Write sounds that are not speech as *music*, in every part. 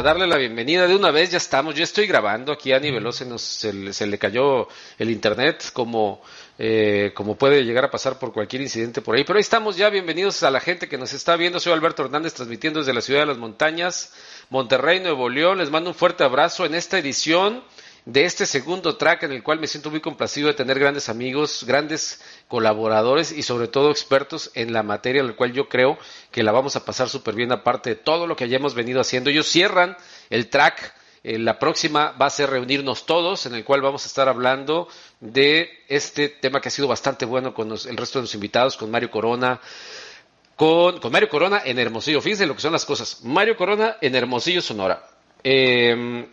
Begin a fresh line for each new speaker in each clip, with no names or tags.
Para darle la bienvenida de una vez, ya estamos, yo estoy grabando aquí a nivel se, nos, se, le cayó el internet como, eh, como puede llegar a pasar por cualquier incidente por ahí, pero ahí estamos ya, bienvenidos a la gente que nos está viendo, soy Alberto Hernández transmitiendo desde la ciudad de las montañas, Monterrey, Nuevo León, les mando un fuerte abrazo en esta edición de este segundo track en el cual me siento muy complacido de tener grandes amigos, grandes colaboradores y sobre todo expertos en la materia, en la cual yo creo que la vamos a pasar súper bien aparte de todo lo que hayamos venido haciendo. Ellos cierran el track. Eh, la próxima va a ser reunirnos todos, en el cual vamos a estar hablando de este tema que ha sido bastante bueno con el resto de los invitados, con Mario Corona, con, con, Mario Corona en Hermosillo. Fíjense lo que son las cosas. Mario Corona en Hermosillo, Sonora. Eh,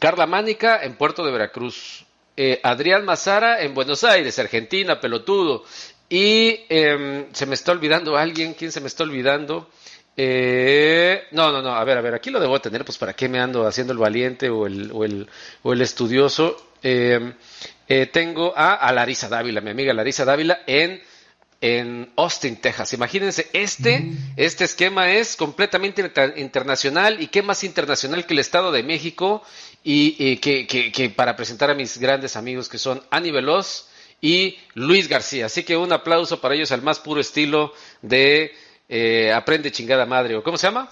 Carla Mánica en Puerto de Veracruz. Eh, Adrián Mazara en Buenos Aires, Argentina, pelotudo. Y em, se me está olvidando alguien, ¿quién se me está olvidando? Eh, no, no, no, a ver, a ver, aquí lo debo tener, pues para qué me ando haciendo el valiente o el, o el, o el estudioso. Em, eh, tengo a, a Larisa Dávila, mi amiga Larisa Dávila, en en Austin, Texas. Imagínense, este, mm. este esquema es completamente internacional y qué más internacional que el Estado de México y, que, que, para presentar a mis grandes amigos que son Ani Veloz y Luis García. Así que un aplauso para ellos al más puro estilo de eh, Aprende chingada madre, ¿o cómo se llama?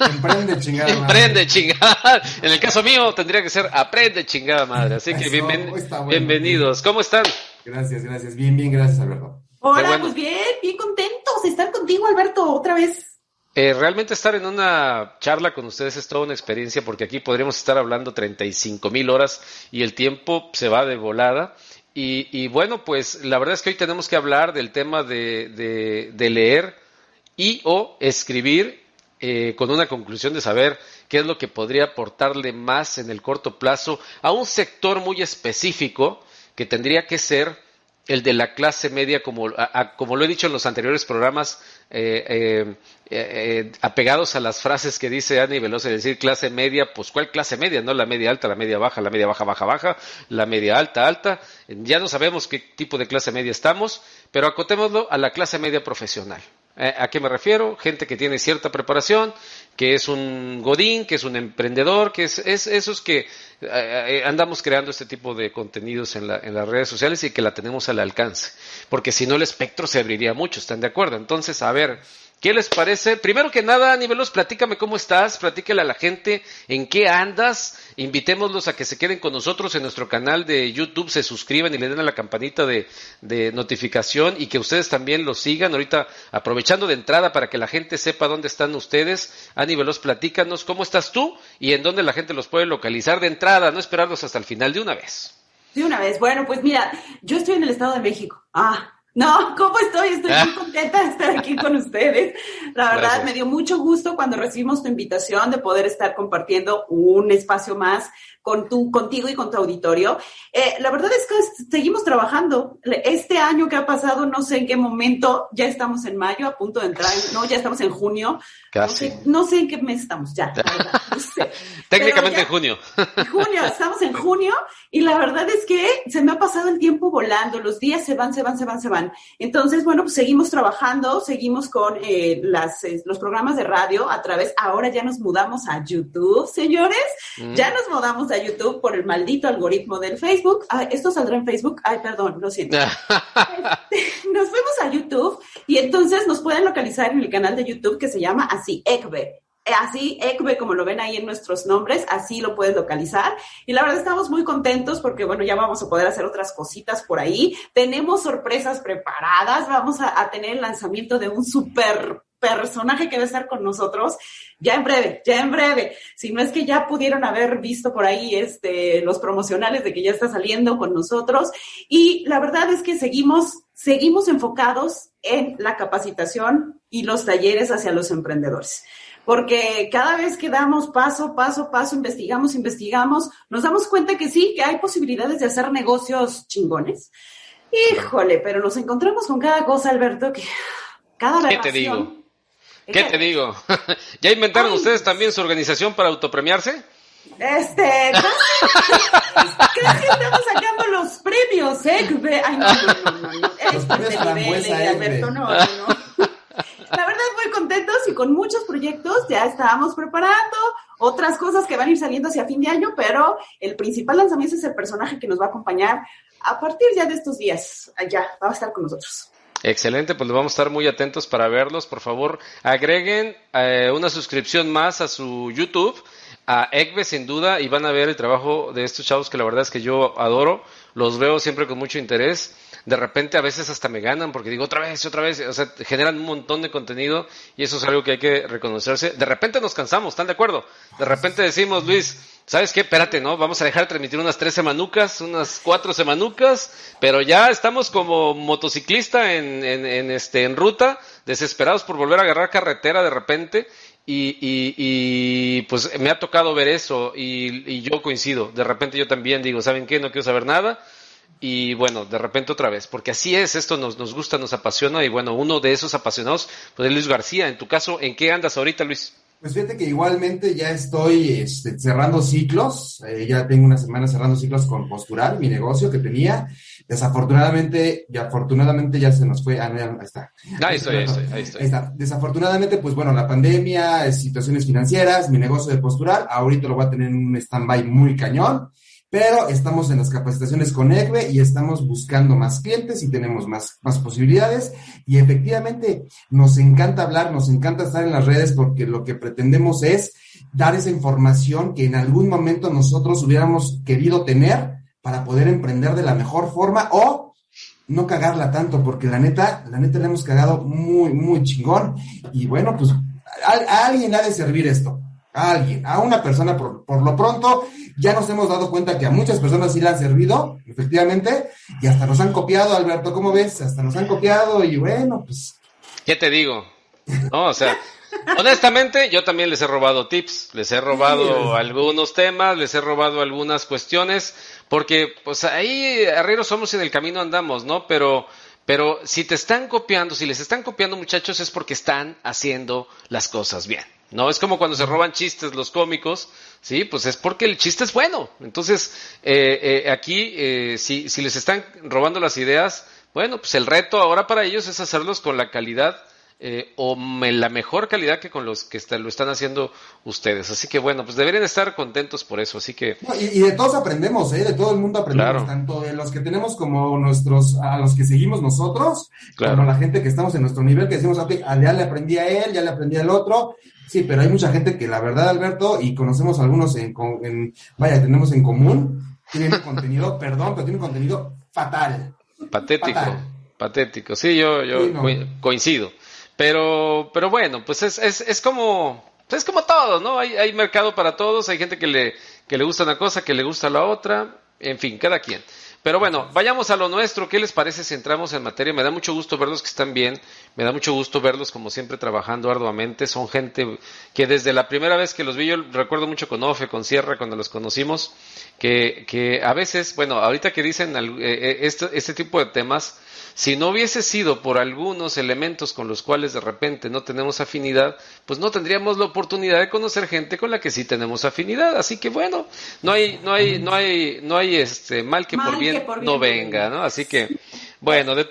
Emprende *laughs* chingada
madre. Emprende chingada. En el caso mío tendría que ser Aprende chingada madre. Así que bienvenidos. ¿Cómo están?
Gracias, gracias. Bien, bien, gracias, Alberto.
Hola, pues bien, bien contentos de estar contigo, Alberto, otra vez.
Eh, realmente estar en una charla con ustedes es toda una experiencia porque aquí podríamos estar hablando 35 mil horas y el tiempo se va de volada. Y, bueno, pues la verdad es que hoy tenemos que hablar del tema de, leer y o escribir eh, con una conclusión de saber qué es lo que podría aportarle más en el corto plazo a un sector muy específico que tendría que ser el de la clase media, como, como lo he dicho en los anteriores programas, eh, eh, eh, apegados a las frases que dice Ani Veloz, es decir, clase media, pues ¿cuál clase media? No la media alta, la media baja, la media baja, baja, baja, la media alta, alta. Ya no sabemos qué tipo de clase media estamos, pero acotémoslo a la clase media profesional. Eh, ¿A qué me refiero? Gente que tiene cierta preparación, que es un godín, que es un emprendedor, que es, es esos que eh, eh, andamos creando este tipo de contenidos en, en, las redes sociales y que la tenemos al alcance. Porque si no el espectro se abriría mucho, ¿están de acuerdo? Entonces, a ver, ¿Qué les parece? Primero que nada, Nivelos, platícame cómo estás, platícale a la gente en qué andas, invitémoslos a que se queden con nosotros en nuestro canal de YouTube, se suscriban y le den a la campanita de, notificación y que ustedes también lo sigan. Ahorita aprovechando de entrada para que la gente sepa dónde están ustedes. Ani Veloz, platícanos cómo estás tú y en dónde la gente los puede localizar de entrada, no esperarlos hasta el final de una vez.
De una vez. Bueno, pues mira, yo estoy en el Estado de México. Ah, no, ¿cómo estoy? Estoy muy *laughs* contenta de estar aquí con ustedes. La verdad, me dio mucho gusto cuando recibimos tu invitación de poder estar compartiendo un espacio más con tu, contigo y con tu auditorio. Eh, la verdad es que seguimos trabajando. Este año que ha pasado, no sé en qué momento, ya estamos en mayo, a punto de entrar, no, ya estamos en junio.
Casi.
No sé, en qué mes estamos ya. *laughs*
Técnicamente en junio.
junio, estamos en junio y la verdad es que se me ha pasado el tiempo volando, los días se van, se van, se van, se van. Entonces, bueno, pues seguimos trabajando, seguimos con eh, las, eh, los programas de radio a través, ahora ya nos mudamos a YouTube, señores, mm. ya nos mudamos a YouTube por el maldito algoritmo del Facebook. esto saldrá en Facebook. Ay, perdón, lo siento. *laughs* Este, nos fuimos a YouTube y entonces nos pueden localizar en el canal de YouTube que se llama así, ECBE. Así, ECBE, como lo ven ahí en nuestros nombres, así lo puedes localizar. Y la verdad estamos muy contentos porque, bueno, ya vamos a poder hacer otras cositas por ahí. Tenemos sorpresas preparadas. Vamos a, tener el lanzamiento de un super personaje que va a estar con nosotros ya en breve, ya en breve. Si no es que ya pudieron haber visto por ahí este, los promocionales de que ya está saliendo con nosotros. Y la verdad es que seguimos, seguimos enfocados en la capacitación y los talleres hacia los emprendedores. Porque cada vez que damos paso, paso, paso, investigamos, investigamos, nos damos cuenta que sí, que hay posibilidades de hacer negocios chingones. Híjole, pero nos encontramos con cada cosa, Alberto, que cada
¿Qué te digo? ¿Qué te digo? *laughs* ¿Ya inventaron ustedes también su organización para autopremiarse?
Este, *laughs* ¿crees que estamos sacando los premios, eh? Ay, no, no, no, no, no. nivel, eh, Alberto, no, no, no. La verdad, muy contentos y con muchos proyectos ya estábamos preparando otras cosas que van a ir saliendo hacia fin de año, pero el principal lanzamiento es el personaje que nos va a acompañar a partir ya de estos días. Ya, va a estar con nosotros.
Excelente, pues vamos a estar muy atentos para verlos. Por favor, agreguen eh, una suscripción más a su YouTube, a Egbe sin duda, y van a ver el trabajo de estos chavos que la verdad es que yo adoro. Los veo siempre con mucho interés. De repente a veces hasta me ganan porque digo otra vez, otra vez. O sea, generan un montón de contenido y eso es algo que hay que reconocerse. De repente nos cansamos, ¿están de acuerdo? De repente decimos, Luis, ¿sabes qué? Espérate, ¿no? Vamos a dejar de transmitir unas tres semanucas, unas cuatro semanucas, pero ya estamos como motociclista en, en, este, en ruta, desesperados por volver a agarrar carretera de repente. Y, y, pues me ha tocado ver eso y, y, yo coincido. De repente yo también digo, ¿saben qué? No quiero saber nada. Y bueno, de repente otra vez, porque así es, esto nos, nos gusta, nos apasiona. Y bueno, uno de esos apasionados, pues es Luis García. En tu caso, ¿en qué andas ahorita, Luis?
Pues fíjate que igualmente ya estoy este, cerrando ciclos, eh, ya tengo una semana cerrando ciclos con Postural, mi negocio que tenía. Desafortunadamente, y afortunadamente ya se nos fue. Ah, ahí
está. Ahí estoy, ahí estoy, ahí estoy. Ahí está.
Desafortunadamente, pues bueno, la pandemia, situaciones financieras, mi negocio de Postural, ahorita lo voy a tener en un stand-by muy cañón pero estamos en las capacitaciones con ECBE y estamos buscando más clientes y tenemos más, más posibilidades. Y efectivamente, nos encanta hablar, nos encanta estar en las redes porque lo que pretendemos es dar esa información que en algún momento nosotros hubiéramos querido tener para poder emprender de la mejor forma o no cagarla tanto, porque la neta, la neta le hemos cagado muy, muy chingón. Y bueno, pues a, alguien ha de servir esto. A alguien, a una persona por, por lo pronto ya nos hemos dado cuenta que a muchas personas sí le han servido, efectivamente, y hasta nos han copiado, Alberto, ¿cómo ves? Hasta nos han copiado y bueno, pues...
¿Qué te digo? No, o sea, Honestamente, yo también les he robado tips, les he robado algunos temas, les he robado algunas cuestiones, porque pues ahí arrieros somos y en el camino andamos, ¿no? Pero, pero si te están copiando, si les están copiando muchachos es porque están haciendo las cosas bien. No es como cuando se roban chistes los cómicos, sí, pues es porque el chiste es bueno. Entonces, eh, eh, aquí, eh, si, si les están robando las ideas, bueno, pues el reto ahora para ellos es hacerlos con la calidad eh, o la mejor calidad que con los que lo están haciendo ustedes. Así que bueno, pues deberían estar contentos por eso. Así que.
y, de todos aprendemos, ¿eh? De todo el mundo aprendemos, tanto de los que tenemos como nuestros, a los que seguimos nosotros, como la gente que estamos en nuestro nivel, que decimos, ya le aprendí a él, ya le aprendí al otro. Sí, pero hay mucha gente que la verdad, Alberto, y conocemos algunos en, en vaya, tenemos en común, tienen un contenido, *laughs* perdón, pero tienen un contenido fatal.
Patético. Patético, sí, yo, yo coincido. Pero, pero bueno, pues es, es, es como, es como todo, ¿no? Hay, hay mercado para todos, hay gente que le, que le gusta una cosa, que le gusta la otra, en fin, cada quien. Pero bueno, vayamos a lo nuestro. ¿Qué les parece si entramos en materia? Me da mucho gusto verlos que están bien. Me da mucho gusto verlos como siempre trabajando arduamente. Son gente que desde la primera vez que los vi, yo recuerdo mucho con Ofe, con Sierra, cuando los conocimos, que, que a veces, bueno, ahorita que dicen eh, eh, este, este tipo de temas, si no hubiese sido por algunos elementos con los cuales de repente no tenemos afinidad, pues no tendríamos la oportunidad de conocer gente con la que sí tenemos afinidad. Así que bueno, no hay, no hay, no hay, no hay este mal que, por, bien no venga, ¿no? Así que, bueno, de,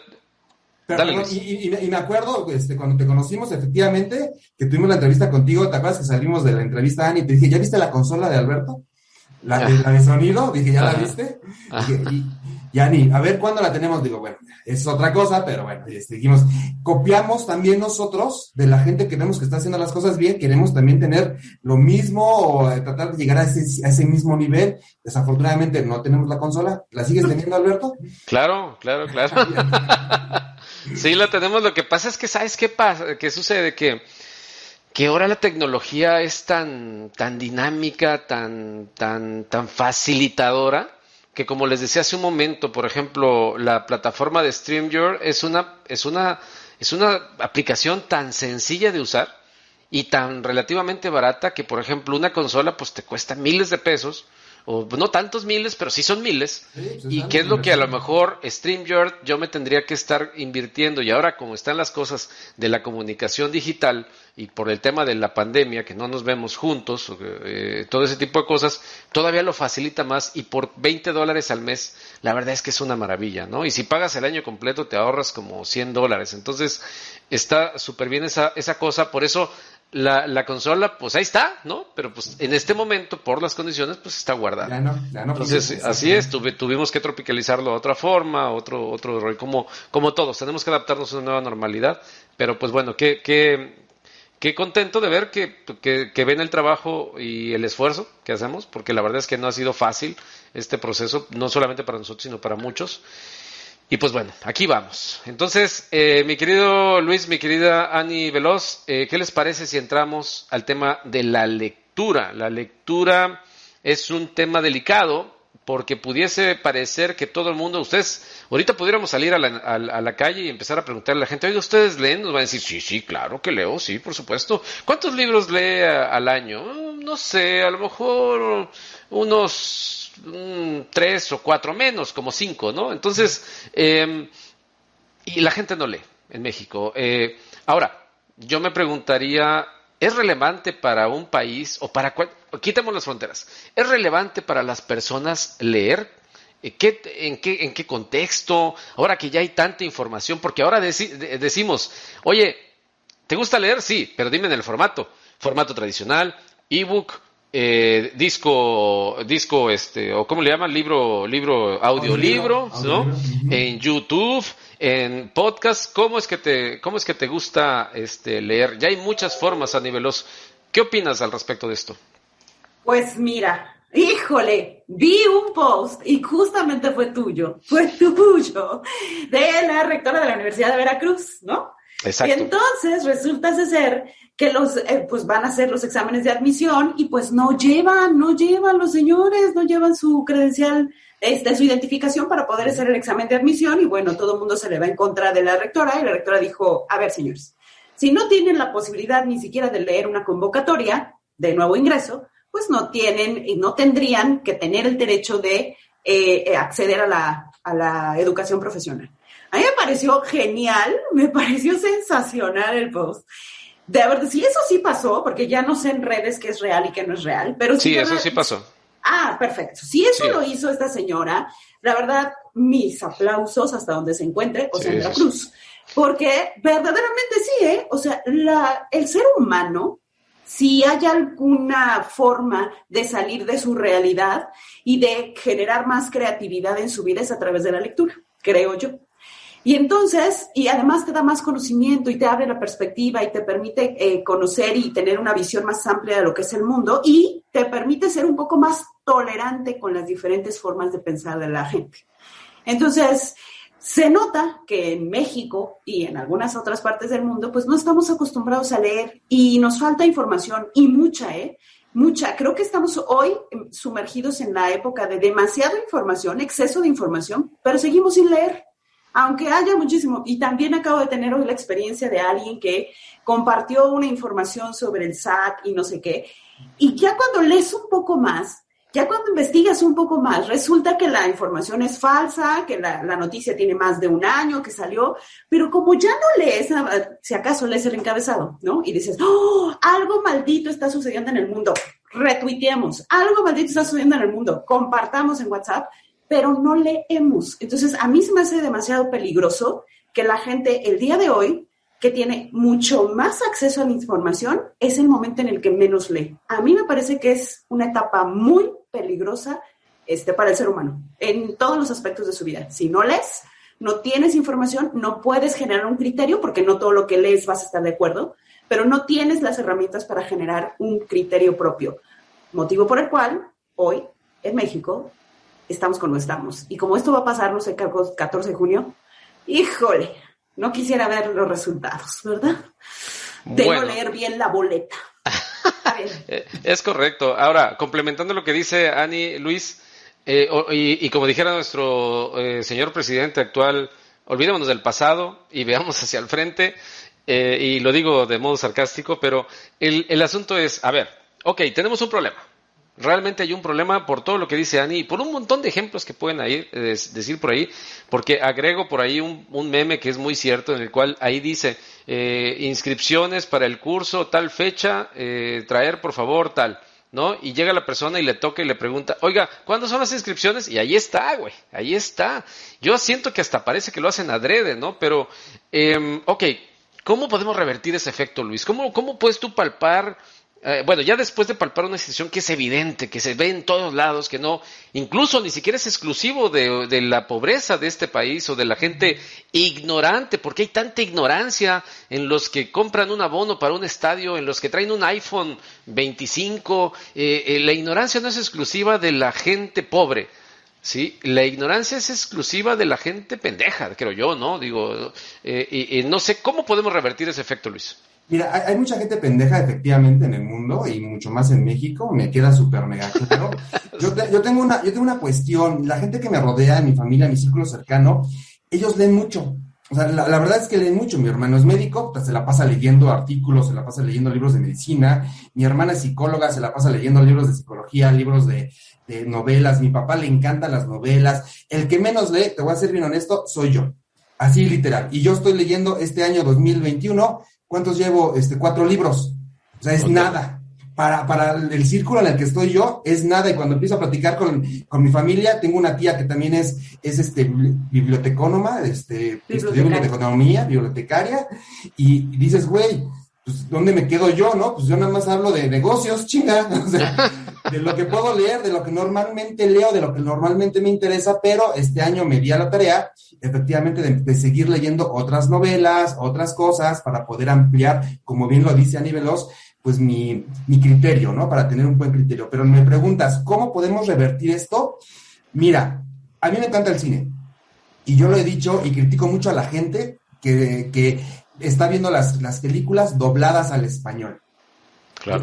y, me acuerdo, este, cuando te conocimos, efectivamente, que tuvimos la entrevista contigo, ¿te acuerdas que salimos de la entrevista, Ani? Y te dije, ¿ya viste la consola de Alberto? La, de, la de sonido, dije, ¿ya la viste? y, ya ni, a ver cuándo la tenemos, digo, bueno, es otra cosa, pero bueno, este, dijimos, copiamos también nosotros de la gente que vemos que está haciendo las cosas bien, queremos también tener lo mismo o eh, tratar de llegar a ese, a ese mismo nivel. Desafortunadamente no tenemos la consola. ¿La sigues teniendo, Alberto?
Claro, claro, claro. *laughs* sí, la tenemos. Lo que pasa es que, ¿sabes qué pasa? ¿Qué sucede? Que que ahora la tecnología es tan, tan dinámica, tan, tan, tan facilitadora, que como les decía hace un momento, por ejemplo, la plataforma de StreamYard es una, es una, es una aplicación tan sencilla de usar y tan relativamente barata que, por ejemplo, una consola pues te cuesta miles de pesos o no tantos miles, pero sí son miles. Pues, y qué es lo que a lo mejor StreamYard yo me tendría que estar invirtiendo. Y ahora como están las cosas de la comunicación digital y por el tema de la pandemia, que no nos vemos juntos, eh, todo ese tipo de cosas, todavía lo facilita más y por 20 dólares al mes, la verdad es que es una maravilla, ¿no? Y si pagas el año completo te ahorras como 100 dólares. Entonces está súper bien esa, esa cosa. Por eso la, la, consola, pues ahí está, ¿no? Pero pues en este momento, por las condiciones, pues está guardada. Ya no, ya no, Entonces, así es, tuvimos que tropicalizarlo de otra forma, otro, otro rol, como, como todos, tenemos que adaptarnos a una nueva normalidad, pero pues bueno, qué, qué, qué contento de ver que, que, que ven el trabajo y el esfuerzo que hacemos, porque la verdad es que no ha sido fácil este proceso, no solamente para nosotros, sino para muchos. Y pues bueno, aquí vamos. Entonces, eh, mi querido Luis, mi querida Ani Veloz, eh, ¿qué les parece si entramos al tema de la lectura? La lectura es un tema delicado porque pudiese parecer que todo el mundo, ustedes, ahorita pudiéramos salir a la, calle y empezar a preguntarle a la gente, oye, ¿ustedes leen? Nos van a decir, sí, sí, claro que leo, sí, por supuesto. ¿Cuántos libros lee al año? No sé, a lo mejor unos tres o cuatro menos, como cinco, ¿no? Entonces, em, y la gente no lee en México. Eh, ahora, yo me preguntaría, ¿es relevante para un país o para cuál? Quitemos las fronteras. ¿Es relevante para las personas leer? Eh, ¿Qué, en, qué, ¿En qué contexto? Ahora que ya hay tanta información, porque ahora decimos, oye, ¿te gusta leer? Sí, pero dime en el formato. Formato tradicional, ebook, eh, disco, disco, este, o cómo le llaman, libro, libro, audiolibro, ¿no? En YouTube, en podcast, ¿cómo es que te, cómo es que te gusta, este, leer? Ya hay muchas formas a nivelos. ¿Qué opinas al respecto de esto?
Pues mira, híjole, vi un post y justamente fue tuyo, fue *laughs* tuyo, de la rectora de la Universidad de Veracruz, ¿no? Y entonces resulta ser que los, eh, pues van a hacer los exámenes de admisión y pues no llevan, no llevan los señores, no llevan su credencial, este, su identificación para poder hacer el examen de admisión y bueno, todo el mundo se le va en contra de la rectora y la rectora dijo, a ver señores, Si no tienen la posibilidad ni siquiera de leer una convocatoria de nuevo ingreso, pues no tienen y no tendrían que tener el derecho de eh, acceder a la, a la educación profesional. A mí me pareció genial, me pareció sensacional el post. De verdad, si eso sí pasó, porque ya no sé en redes qué es real y qué no es real, pero
sí. eso sí pasó.
Ah, perfecto. Si eso lo hizo esta señora, la verdad, mis aplausos hasta donde se encuentre, o sea, en la cruz. Porque verdaderamente sí, ¿eh? O sea, la, el ser humano, si hay alguna forma de salir de su realidad y de generar más creatividad en su vida es a través de la lectura, creo yo. Y entonces, y además te da más conocimiento y te abre la perspectiva y te permite eh, conocer y tener una visión más amplia de lo que es el mundo y te permite ser un poco más tolerante con las diferentes formas de pensar de la gente. Entonces, se nota que en México y en algunas otras partes del mundo, pues no estamos acostumbrados a leer y nos falta información y mucha, ¿eh? Mucha. Creo que estamos hoy sumergidos en la época de demasiada información, exceso de información, pero seguimos sin leer aunque haya muchísimo, y también acabo de tener hoy la experiencia de alguien que compartió una información sobre el SAT y no sé qué, y ya cuando lees un poco más, ya cuando investigas un poco más, resulta que la información es falsa, que la, noticia tiene más de un año que salió, pero como ya no lees, si acaso lees el encabezado, ¿no? Y dices, oh, algo maldito está sucediendo en el mundo, retuiteemos, algo maldito está sucediendo en el mundo, compartamos en WhatsApp, pero no leemos. Entonces, a mí se me hace demasiado peligroso que la gente el día de hoy, que tiene mucho más acceso a la información, es el momento en el que menos lee. A mí me parece que es una etapa muy peligrosa este, para el ser humano, en todos los aspectos de su vida. Si no lees, no tienes información, no puedes generar un criterio, porque no todo lo que lees vas a estar de acuerdo, pero no tienes las herramientas para generar un criterio propio. Motivo por el cual hoy en México estamos como estamos. Y como esto va a pasar, no sé, 14 de junio, híjole, no quisiera ver los resultados, ¿verdad? Debo leer bien la boleta. *laughs*
es correcto. Ahora, complementando lo que dice Ani Luis, eh, y, como dijera nuestro eh, señor presidente actual, olvidémonos del pasado y veamos hacia el frente. Eh, y lo digo de modo sarcástico, pero el, el asunto es, a ver, ok, tenemos un problema Realmente hay un problema por todo lo que dice Ani y por un montón de ejemplos que pueden ahí, decir por ahí, porque agrego por ahí un, meme que es muy cierto en el cual ahí dice eh, inscripciones para el curso, tal fecha, eh, traer por favor tal. ¿no? Y llega la persona y le toca y le pregunta, oiga, ¿cuándo son las inscripciones? Y ahí está, güey, ahí está. Yo siento que hasta parece que lo hacen adrede, ¿no? Pero, eh, ok, ¿cómo podemos revertir ese efecto, Luis? ¿Cómo, cómo puedes tú palpar eh, bueno, ya después de palpar una situación que es evidente, que se ve en todos lados, que no, incluso ni siquiera es exclusivo de, la pobreza de este país o de la gente ignorante, porque hay tanta ignorancia en los que compran un abono para un estadio, en los que traen un iPhone 25, eh, eh, la ignorancia no es exclusiva de la gente pobre. Sí, la ignorancia es exclusiva de la gente pendeja, creo yo, ¿no? Digo, y no sé cómo podemos revertir ese efecto, Luis.
Mira, hay, mucha gente pendeja efectivamente en el mundo y mucho más en México, me queda súper mega claro. *laughs* Yo, yo, tengo una, yo tengo una cuestión, la gente que me rodea, mi familia, mi círculo cercano, ellos leen mucho. O sea, la, verdad es que leen mucho. Mi hermano es médico, pues, se la pasa leyendo artículos, se la pasa leyendo libros de medicina. Mi hermana es psicóloga, se la pasa leyendo libros de psicología, libros de, de novelas. Mi papá le encantan las novelas. El que menos lee, te voy a ser bien honesto, soy yo. Así literal. Y yo estoy leyendo este año 2021 ¿Cuántos llevo? Este, cuatro libros. O sea, es nada. Para, para el círculo en el que estoy yo, es nada. Y cuando empiezo a platicar con, mi familia, tengo una tía que también es, es este, bibliotecónoma, este, estudió biblioteconomía, bibliotecaria, y, dices, güey, pues, ¿dónde me quedo yo, no? Pues yo nada más hablo de negocios, chinga. *laughs* O sea, de lo que puedo leer, de lo que normalmente leo, de lo que normalmente me interesa, pero este año me di a la tarea, efectivamente, de, seguir leyendo otras novelas, otras cosas, para poder ampliar, como bien lo dice Ani Veloz, pues mi, mi criterio, ¿no? Para tener un buen criterio. Pero me preguntas, ¿cómo podemos revertir esto? Mira, a mí me encanta el cine. Y yo lo he dicho y critico mucho a la gente que, que está viendo las, las películas dobladas al español.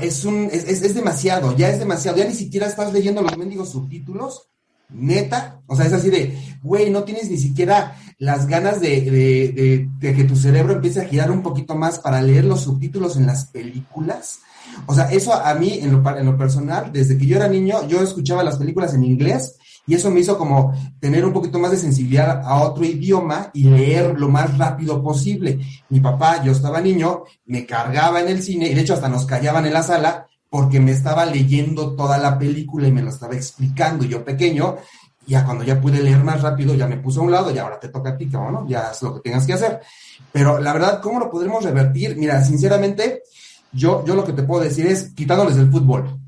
Es, un, es, es, demasiado, ya es demasiado, ya ni siquiera estás leyendo los mendigos subtítulos, neta, o sea, es así de, güey, no tienes ni siquiera las ganas de, de, de, que tu cerebro empiece a girar un poquito más para leer los subtítulos en las películas. O sea, eso a mí, en lo, en lo personal, desde que yo era niño, yo escuchaba las películas en inglés y eso me hizo como tener un poquito más de sensibilidad a otro idioma y leer lo más rápido posible. Mi papá, yo estaba niño, me cargaba en el cine y de hecho hasta nos callaban en la sala porque me estaba leyendo toda la película y me lo estaba explicando. Yo pequeño, ya cuando ya pude leer más rápido, ya me puse a un lado y ahora te toca a ti, ¿no? Ya es lo que tengas que hacer. Pero la verdad, ¿cómo lo podremos revertir? Mira, sinceramente, yo, yo lo que te puedo decir es quitándoles el fútbol.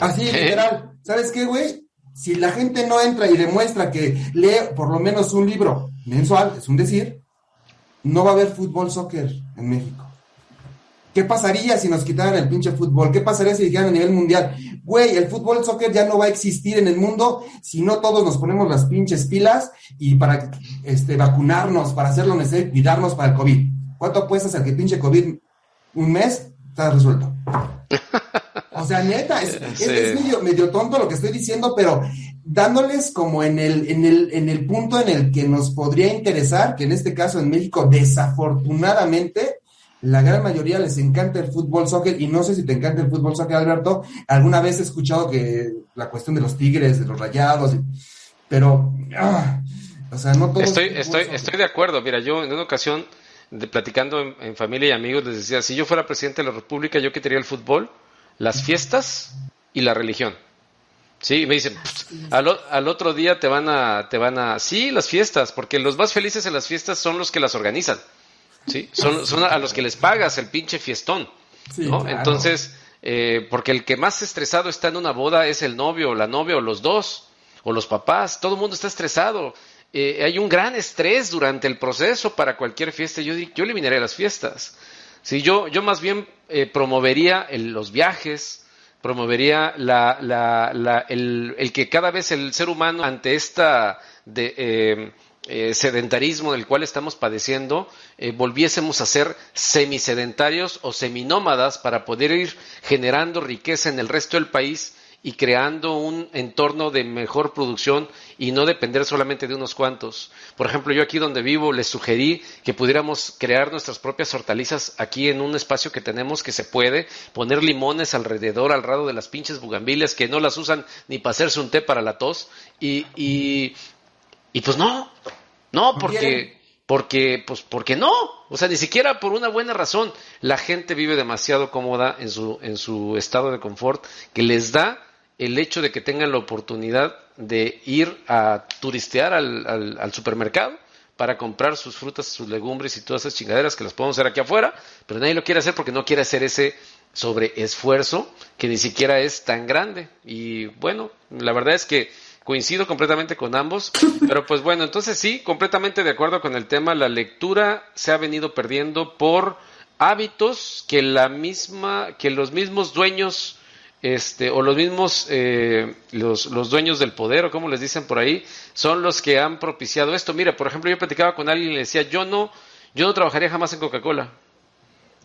Así, literal. ¿Sabes qué, güey? Si la gente no entra y demuestra que lee por lo menos un libro mensual, es un decir, no va a haber fútbol soccer en México. ¿Qué pasaría si nos quitaran el pinche fútbol? ¿Qué pasaría si dijeran a nivel mundial? Güey, el fútbol soccer ya no va a existir en el mundo si no todos nos ponemos las pinches pilas y para este, vacunarnos, para hacer lo necesario, cuidarnos para el COVID. ¿Cuánto apuestas al que pinche COVID un mes está resuelto? O sea, neta, es, *laughs* medio, medio, tonto lo que estoy diciendo, pero dándoles como en el, en, el, en el punto en el que nos podría interesar, que en este caso en México, desafortunadamente, la gran mayoría les encanta el fútbol soccer y no sé si te encanta el fútbol soccer, Alberto. Alguna vez he escuchado que la cuestión de los tigres, de los rayados, pero, ah, o sea, no todo.
Estoy, estoy, estoy de acuerdo. Mira, yo en una ocasión, de, platicando en, familia y amigos, les decía, si yo fuera presidente de la República, yo quitaría el fútbol, las fiestas y la religión. Sí, me dicen, al, al, otro día te van a, te van a, sí, las fiestas, porque los más felices en las fiestas son los que las organizan. Sí, son, son a los que les pagas el pinche fiestón. ¿no? Entonces, eh, porque el que más estresado está en una boda es el novio, o la novia, o los dos, o los papás. Todo el mundo está estresado. Eh, hay un gran estrés durante el proceso para cualquier fiesta. Yo, yo eliminaría las fiestas. Sí, yo, yo más bien eh, promovería los viajes, promovería la, la, la, el, el, que cada vez el ser humano ante esta de, eh, sedentarismo del cual estamos padeciendo, eh, volviésemos a ser semisedentarios o seminómadas para poder ir generando riqueza en el resto del país y creando un entorno de mejor producción y no depender solamente de unos cuantos. Por ejemplo, yo aquí donde vivo les sugerí que pudiéramos crear nuestras propias hortalizas aquí en un espacio que tenemos que se puede, poner limones alrededor, al lado de las pinches bugambilias que no las usan ni para hacerse un té para la tos y, y y pues no, no, porque, porque, pues, porque no. O sea, ni siquiera por una buena razón. La gente vive demasiado cómoda en su, en su estado de confort que les da el hecho de que tengan la oportunidad de ir a turistear al, al, supermercado para comprar sus frutas, sus legumbres y todas esas chingaderas que las podemos hacer aquí afuera, pero nadie lo quiere hacer porque no quiere hacer ese sobre esfuerzo que ni siquiera es tan grande. Y bueno, la verdad es que coincido completamente con ambos, pero pues bueno, entonces sí, completamente de acuerdo con el tema, la lectura se ha venido perdiendo por hábitos que la misma, que los mismos dueños, este, o los mismos, eh, los, los dueños del poder, o como les dicen por ahí, son los que han propiciado esto. Mira, por ejemplo, yo platicaba con alguien y le decía, yo no, yo no trabajaría jamás en Coca-Cola.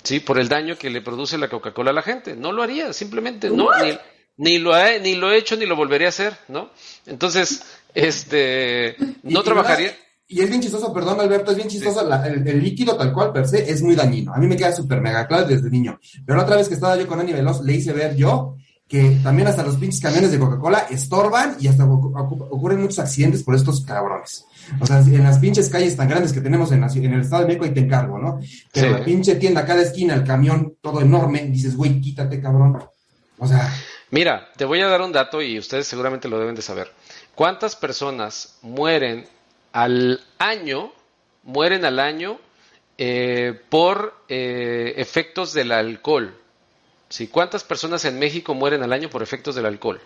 Sí, por el daño que le produce la Coca-Cola a la gente. No lo haría, simplemente no, ni lo he, ni lo he hecho ni lo volveré a hacer, ¿no? Entonces, este, no trabajaría.
y es bien chistoso, perdón Alberto, es bien chistoso, el, líquido tal cual per se es muy dañino. A mí me queda súper mega claro desde niño. Pero la otra vez que estaba yo con Ani Veloz, le hice ver yo que también hasta los pinches camiones de Coca-Cola estorban y hasta ocurren muchos accidentes por estos cabrones. O sea, en las pinches calles tan grandes que tenemos en, en el Estado de México y te encargo, ¿no? Pero la pinche tienda, cada esquina, el camión todo enorme, dices, güey, quítate, cabrón. O sea,
Mira, te voy a dar un dato y ustedes seguramente lo deben de saber. ¿Cuántas personas mueren al año, mueren al año eh, por eh, efectos del alcohol? ¿Sí? ¿Cuántas personas en México mueren al año por efectos del alcohol?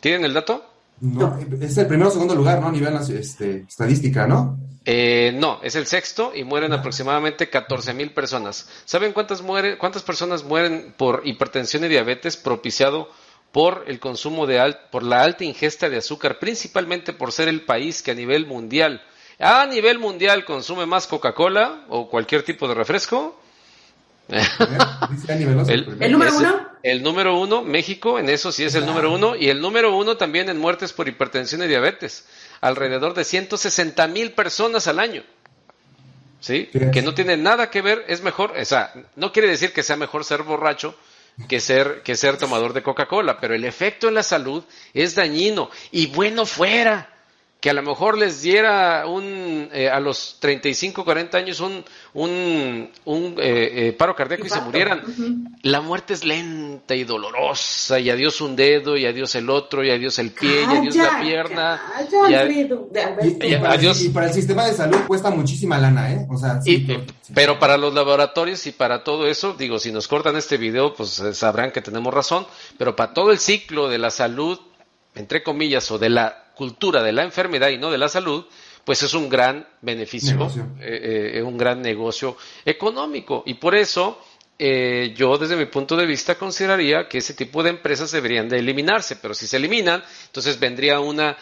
¿Tienen el dato?
No, es el primero o segundo lugar, ¿no? A nivel este, estadística, ¿no?
Eh, no, es el sexto y mueren aproximadamente 14 mil personas. ¿Saben cuántas, mueren, cuántas personas mueren por hipertensión y diabetes propiciado por el consumo de por la alta ingesta de azúcar, principalmente por ser el país que a nivel mundial, a nivel mundial consume más Coca-Cola o cualquier tipo de refresco.
El, número uno.
El número uno, México, en eso sí es el número uno, y el número uno también en muertes por hipertensión y diabetes, alrededor de 160 mil personas al año. ¿Sí? Que no tiene nada que ver, es mejor, o sea, no quiere decir que sea mejor ser borracho que ser, que ser tomador de Coca-Cola, pero el efecto en la salud es dañino y bueno fuera que a lo mejor les diera un, eh, a los 35, 40 años un, un, un eh, eh, paro cardíaco y se murieran. La muerte es lenta y dolorosa, y adiós un dedo, y adiós el otro, y adiós el pie, y adiós la pierna.
y, adiós. y, para el sistema de salud cuesta muchísima lana, ¿eh? O sea,
Pero para los laboratorios y para todo eso, digo, si nos cortan este video, pues sabrán que tenemos razón, pero para todo el ciclo de la salud, entre comillas, o de la cultura de la enfermedad y no de la salud, pues es un gran beneficio, eh, eh, un gran negocio económico. Y por eso eh, yo desde mi punto de vista consideraría que ese tipo de empresas deberían de eliminarse, pero si se eliminan, entonces vendría una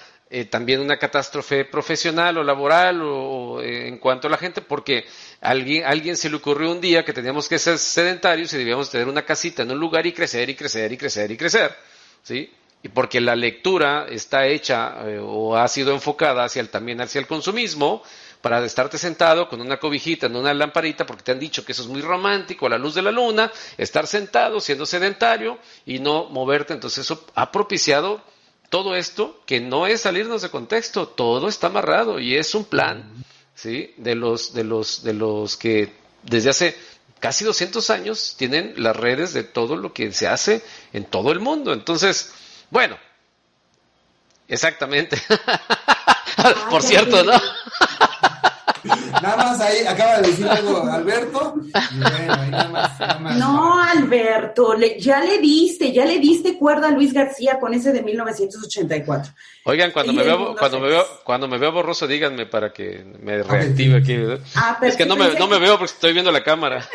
también una catástrofe profesional o laboral o, en cuanto a la gente, porque a alguien, alguien se le ocurrió un día que teníamos que ser sedentarios y debíamos tener una casita en un lugar y crecer y crecer y crecer y crecer, ¿sí? Y porque la lectura está hecha eh, o ha sido enfocada hacia también hacia el consumismo, para estarte sentado con una cobijita en una lamparita, porque te han dicho que eso es muy romántico, a la luz de la luna, estar sentado siendo sedentario y no moverte. Entonces eso ha propiciado todo esto que no es salirnos de contexto, todo está amarrado y es un plan, ¿sí? De los, de los, de los que desde hace casi 200 años tienen las redes de todo lo que se hace en todo el mundo. Entonces, bueno, exactamente. *laughs* Por cierto, ¿no? *laughs*
Nada más ahí acaba de decir algo Alberto. nada
más, no, Alberto, ya le diste, ya le diste cuerda a Luis García con ese de 1984.
Oigan, cuando me veo, cuando me veo, cuando me veo borroso, díganme para que me reactive aquí. Ah, es que no me, no me veo porque estoy viendo la cámara.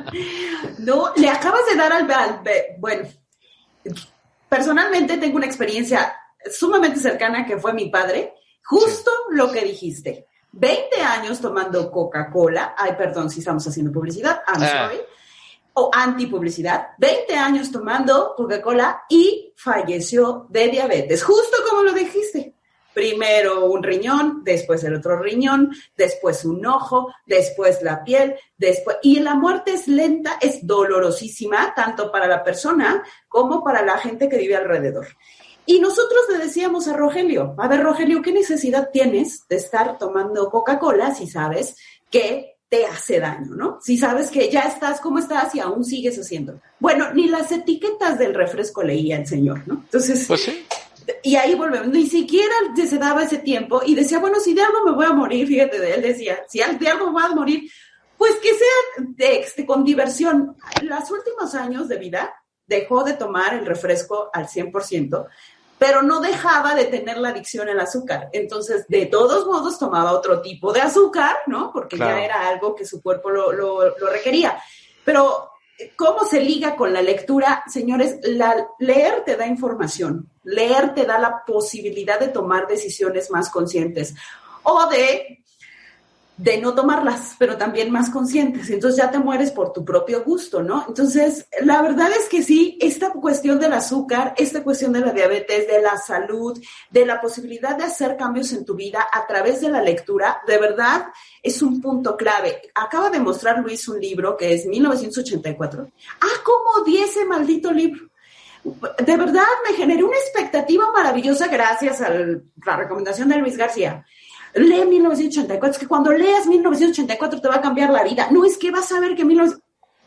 *laughs*
no, le acabas de dar al, al bueno, personalmente tengo una experiencia sumamente cercana que fue mi padre, justo lo que dijiste. 20 años tomando Coca-Cola, ay, perdón si estamos haciendo publicidad, I'm ah. sorry, o anti-publicidad, 20 años tomando Coca-Cola y falleció de diabetes, justo como lo dijiste. Primero un riñón, después el otro riñón, después un ojo, después la piel, después... Y la muerte es lenta, es dolorosísima, tanto para la persona como para la gente que vive alrededor. Y nosotros le decíamos a Rogelio, a ver Rogelio, ¿qué necesidad tienes de estar tomando Coca-Cola si sabes que te hace daño, ¿no? Si sabes que ya estás como estás y aún sigues haciendo. Bueno, ni las etiquetas del refresco leía el señor, ¿no? Entonces,
pues
y ahí volvemos, ni siquiera se daba ese tiempo y decía, bueno, si de algo me voy a morir, *laughs* fíjate, él decía, si de algo me voy a morir, pues que sea de, este, con diversión. En los últimos años de vida dejó de tomar el refresco al 100%, pero no dejaba de tener la adicción al azúcar. Entonces, de todos modos, tomaba otro tipo de azúcar, ¿no? Porque ya era algo que su cuerpo lo, lo, lo requería. Pero ¿Cómo se liga con la lectura? Señores, la, leer te da información, leer te da la posibilidad de tomar decisiones más conscientes o de de no tomarlas, pero también más conscientes. Entonces ya te mueres por tu propio gusto, ¿no? Entonces, la verdad es que sí, esta cuestión del azúcar, esta cuestión de la diabetes, de la salud, de la posibilidad de hacer cambios en tu vida a través de la lectura, de verdad es un punto clave. Acaba de mostrar Luis un libro que es 1984. Ah, ¿cómo di ese maldito libro? De verdad me generó una expectativa maravillosa gracias a la recomendación de Luis García lee 1984, es que cuando leas 1984 te va a cambiar la vida. No es que vas a ver que 19...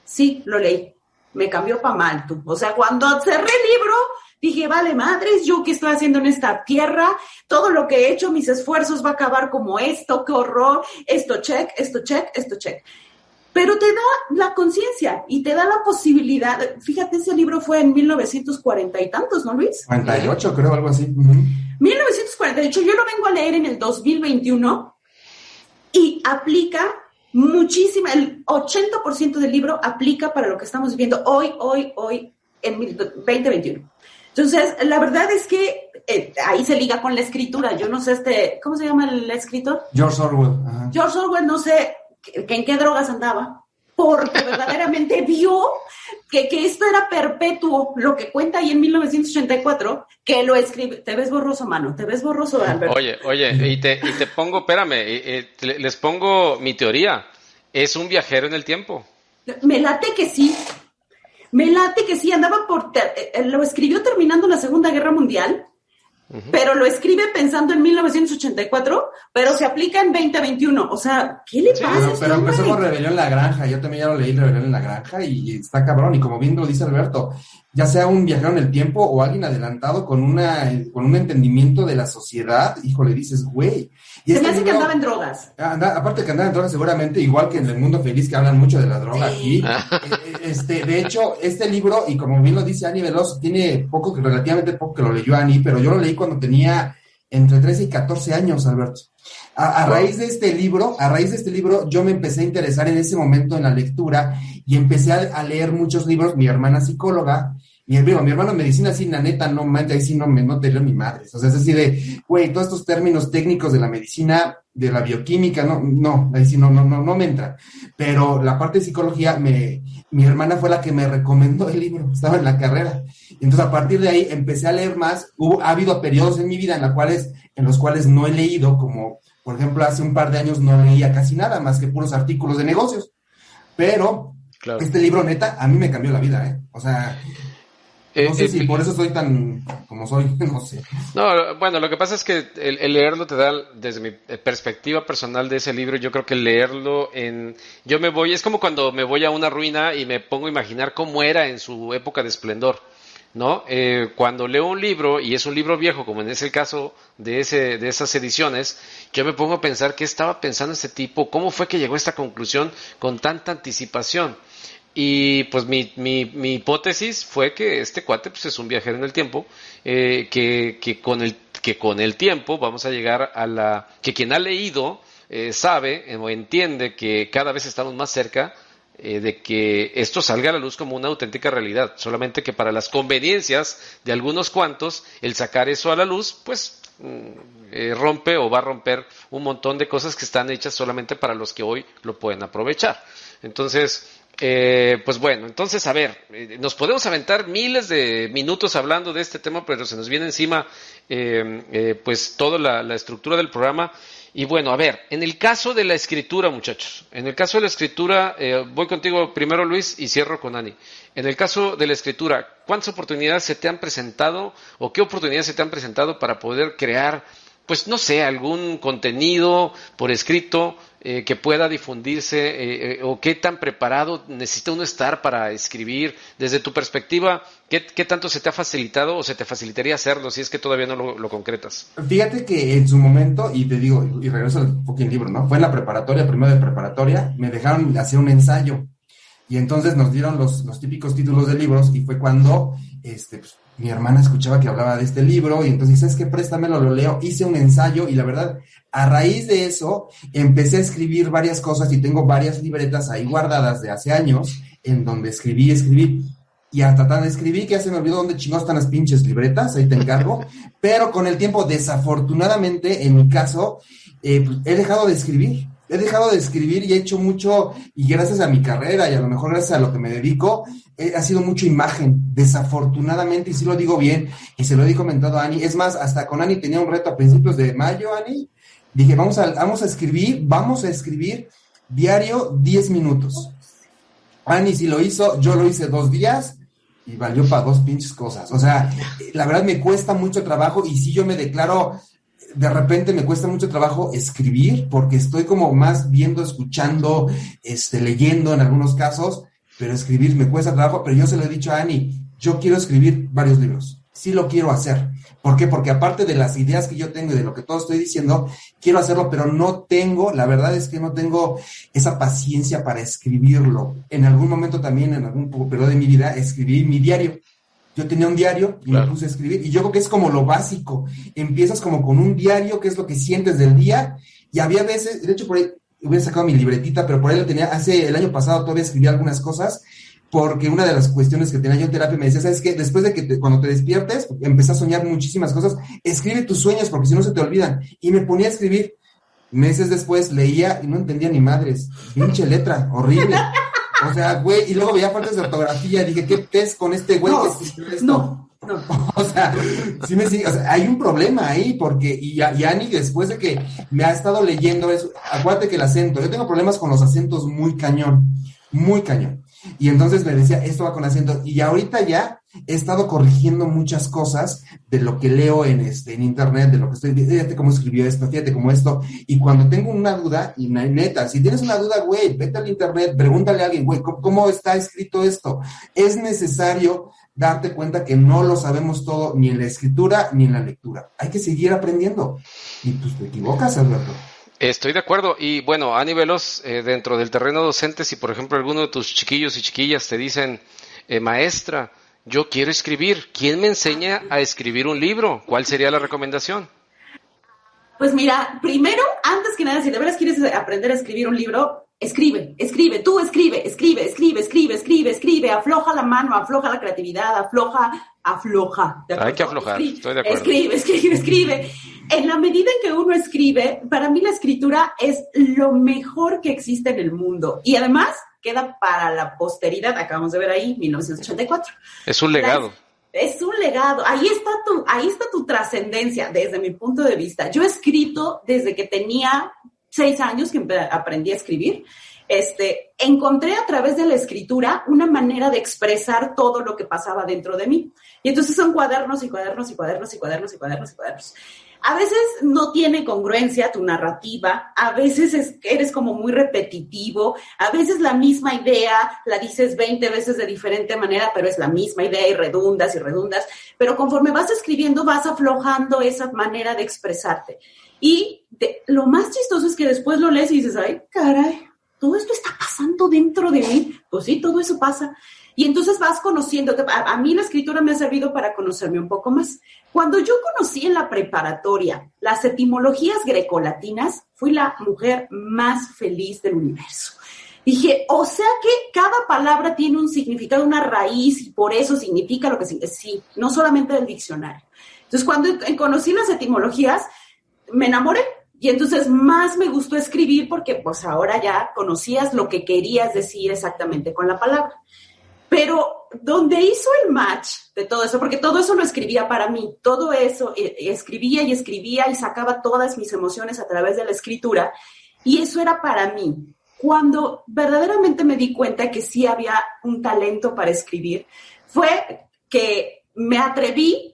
Sí, lo leí. Me cambió para mal tú. O sea, cuando cerré el libro, dije, vale, madres, yo qué estoy haciendo en esta tierra, todo lo que he hecho, mis esfuerzos va a acabar como esto, qué horror, esto check, esto check, esto check. Pero te da la conciencia y te da la posibilidad. Fíjate, ese libro fue en 1940 y tantos, ¿no, Luis?
48, creo, algo así.
1948, yo lo vengo a leer en el 2021 y aplica muchísima, el 80% del libro aplica para lo que estamos viviendo hoy, hoy, hoy, en 2021. Entonces, la verdad es que eh, ahí se liga con la escritura. Yo no sé, este, ¿cómo se llama el escritor?
George Orwell.
George Orwell, no sé en qué drogas andaba, porque *laughs* verdaderamente vio que, que, esto era perpetuo, lo que cuenta ahí en 1984, que lo escribe. Te ves borroso, mano, te ves borroso, Albert.
Oye, oye, y te, y te pongo, espérame, les pongo mi teoría. Es un viajero en el tiempo.
Me late que sí. Me late que sí, andaba por. Eh, lo escribió terminando la Segunda Guerra Mundial pero lo escribe pensando en 1984, pero se aplica en 2021. O sea, ¿qué le pasa?
Pero, pero empezó con Rebelión en la Granja. Yo también ya lo leí, Rebelión en la Granja, y está cabrón. Y como bien lo dice Alberto, ya sea un viajero en el tiempo o alguien adelantado con, una, con un entendimiento de la sociedad, híjole, dices, güey.
Y Se me hace que andaba en drogas.
aparte que andaba en drogas, seguramente, igual que en el mundo feliz, que hablan mucho de la droga aquí. Eh, eh, este, de hecho, este libro, y como bien lo dice Ani Veloz, tiene poco, relativamente poco que lo leyó Ani, pero yo lo leí cuando tenía entre 13 y 14 años, Alberto. A, raíz de este libro, a raíz de este libro, yo me empecé a interesar en ese momento en la lectura y empecé a, leer muchos libros. Mi hermana psicóloga, mi, mi hermano en medicina, así, la neta, no mente, ahí sí no me no te leo mi madre. O sea, es así de, güey, todos estos términos técnicos de la medicina, de la bioquímica, no, no, ahí sí no, no, no, no me entra. Pero la parte de psicología, me, mi hermana fue la que me recomendó el libro, estaba en la carrera. Entonces, a partir de ahí empecé a leer más. Hubo, ha habido periodos en mi vida en, la cuales, en los cuales no he leído, como por ejemplo, hace un par de años no leía casi nada más que puros artículos de negocios. Pero este libro, neta, a mí me cambió la vida, ¿eh? O sea, no sé eh, si eh, por eso soy tan como soy, *laughs* no sé.
No, bueno, lo que pasa es que el, leerlo te da, desde mi perspectiva personal de ese libro, yo creo que leerlo en... Yo me voy, es como cuando me voy a una ruina y me pongo a imaginar cómo era en su época de esplendor. ¿no? Eh, cuando leo un libro, y es un libro viejo, como en ese caso de, ese, de esas ediciones, yo me pongo a pensar qué estaba pensando este tipo, cómo fue que llegó a esta conclusión con tanta anticipación. Y pues mi, mi, mi hipótesis fue que este cuate pues, es un viajero en el tiempo, eh, que, que, con el, que con el tiempo vamos a llegar a la... que quien ha leído eh, sabe o entiende que cada vez estamos más cerca eh, de que esto salga a la luz como una auténtica realidad, solamente que para las conveniencias de algunos cuantos, el sacar eso a la luz, pues mm, eh, rompe o va a romper un montón de cosas que están hechas solamente para los que hoy lo pueden aprovechar. Entonces, eh, pues bueno, entonces a ver, nos podemos aventar miles de minutos hablando de este tema, pero se nos viene encima pues toda la estructura del programa y bueno, a ver, en el caso de la escritura, muchachos, en el caso de la escritura, eh, voy contigo primero Luis y cierro con Ani. En el caso de la escritura, ¿cuántas oportunidades se te han presentado o qué oportunidades se te han presentado para poder crear, pues no sé, algún contenido por escrito eh, que pueda difundirse eh, eh, o qué tan preparado necesita uno estar para escribir? Desde tu perspectiva, ¿qué, tanto se te ha facilitado o se te facilitaría hacerlo si es que todavía no lo, concretas?
Fíjate que en su momento, y te digo, y regreso al fucking libro, ¿no? Fue en la preparatoria, primero de preparatoria, me dejaron hacer un ensayo. Y entonces nos dieron los, los típicos títulos de libros y fue cuando este, pues, mi hermana escuchaba que hablaba de este libro y entonces, ¿sabes qué? Préstamelo, lo leo. Hice un ensayo y la verdad, a raíz de eso, empecé a escribir varias cosas y tengo varias libretas ahí guardadas de hace años en donde escribí, escribí. Y hasta tan escribí que ya se me olvidó dónde chingados están las pinches libretas, ahí te encargo. Pero con el tiempo, desafortunadamente, en mi caso, eh, pues, he dejado de escribir he dejado de escribir y he hecho mucho, y gracias a mi carrera y a lo mejor gracias a lo que me dedico, ha sido mucho imagen, desafortunadamente, y sí lo digo bien, y se lo he comentado a Ani, es más, hasta con Ani tenía un reto a principios de mayo, Ani, dije, vamos a, vamos a escribir, vamos a escribir diario 10 minutos. Ani sí lo hizo, yo lo hice dos días, y valió para dos pinches cosas. O sea, la verdad me cuesta mucho trabajo y si yo me declaro de repente me cuesta mucho trabajo escribir porque estoy como más viendo, escuchando, este, leyendo en algunos casos, pero escribir me cuesta trabajo, pero yo se lo he dicho a Ani, yo quiero escribir varios libros, sí lo quiero hacer. ¿Por qué? Porque aparte de las ideas que yo tengo y de lo que todo estoy diciendo, quiero hacerlo, pero no tengo, la verdad es que no tengo esa paciencia para escribirlo. En algún momento también, en algún periodo de mi vida, escribí mi diario yo tenía un diario y me puse a escribir. Y yo creo que es como lo básico. Empiezas como con un diario, que es lo que sientes del día. Y había veces, de hecho, por ahí hubiera sacado mi libretita, pero por ahí lo tenía. Hace el año pasado todavía escribí algunas cosas. Porque una de las cuestiones que tenía yo en terapia me decía, ¿sabes qué? Después de que cuando te despiertes, empezás a soñar muchísimas cosas, escribe tus sueños porque si no se te olvidan. Y me ponía a escribir. Meses después leía y no entendía ni madres. Pinche letra, horrible. *laughs* O sea, güey, y luego veía faltas de ortografía, dije, ¿qué pez con este güey que escribió esto?
No, no. *laughs*
O sea, sí me sigue, o sea, hay un problema ahí, porque, y, y Ani, después de que me ha estado leyendo eso, acuérdate que el acento, yo tengo problemas con los acentos muy cañón, muy cañón. Y entonces me decía, esto va con acento, y ahorita ya he estado corrigiendo muchas cosas de lo que leo en, este, en internet, de lo que estoy, fíjate cómo escribió esto, fíjate cómo esto, y cuando tengo una duda, y neta, si tienes una duda, güey, vete al internet, pregúntale a alguien, güey, ¿cómo, está escrito esto? Es necesario darte cuenta que no lo sabemos todo, ni en la escritura, ni en la lectura. Hay que seguir aprendiendo. Y pues te equivocas, Alberto.
Estoy de acuerdo. Y bueno, Ani Veloz, eh, dentro del terreno docente, si por ejemplo alguno de tus chiquillos y chiquillas te dicen, eh, maestra, yo quiero escribir, ¿quién me enseña a escribir un libro? ¿Cuál sería la recomendación?
Pues mira, primero, antes que nada, si de veras quieres aprender a escribir un libro, escribe, escribe, tú escribe, escribe, escribe, escribe, escribe, escribe, afloja la mano, afloja la creatividad, afloja, afloja. ¿de
Hay que aflojar,
Escribe,
estoy de acuerdo.
Escribe, escribe, escribe. En la medida en que uno escribe, para mí la escritura es lo mejor que existe en el mundo. Y además, queda para la posteridad, acabamos de ver ahí, 1984.
Es un legado.
Es un legado. Ahí está tu, ahí está tu trascendencia desde mi punto de vista. Yo he escrito desde que tenía seis años que aprendí a escribir. Este, encontré a través de la escritura una manera de expresar todo lo que pasaba dentro de mí. Y entonces son cuadernos y cuadernos y cuadernos y cuadernos y cuadernos y cuadernos. A veces no tiene congruencia tu narrativa, a veces es- eres como muy repetitivo, a veces la misma idea la dices 20 veces de diferente manera, pero es la misma idea y redundas y redundas, pero conforme vas escribiendo vas aflojando esa manera de expresarte. Y lo más chistoso es que después lo lees y dices, ay, caray, todo esto está pasando dentro de mí. Pues sí, todo eso pasa. Y entonces vas conociendo, a, a mí la escritura me ha servido para conocerme un poco más. Cuando yo conocí en la preparatoria las etimologías grecolatinas, fui la mujer más feliz del universo. Dije, o sea que cada palabra tiene un significado, una raíz, y por eso significa lo que significa. Sí, no solamente del diccionario. Entonces, cuando conocí las etimologías, me enamoré. Y entonces más me gustó escribir porque pues ahora ya conocías lo que querías decir exactamente con la palabra. Pero donde hizo el match de todo eso, porque todo eso lo escribía para mí, todo eso eh, escribía y escribía y sacaba todas mis emociones a través de la escritura, y eso era para mí. Cuando verdaderamente me di cuenta que sí había un talento para escribir, fue que me atreví,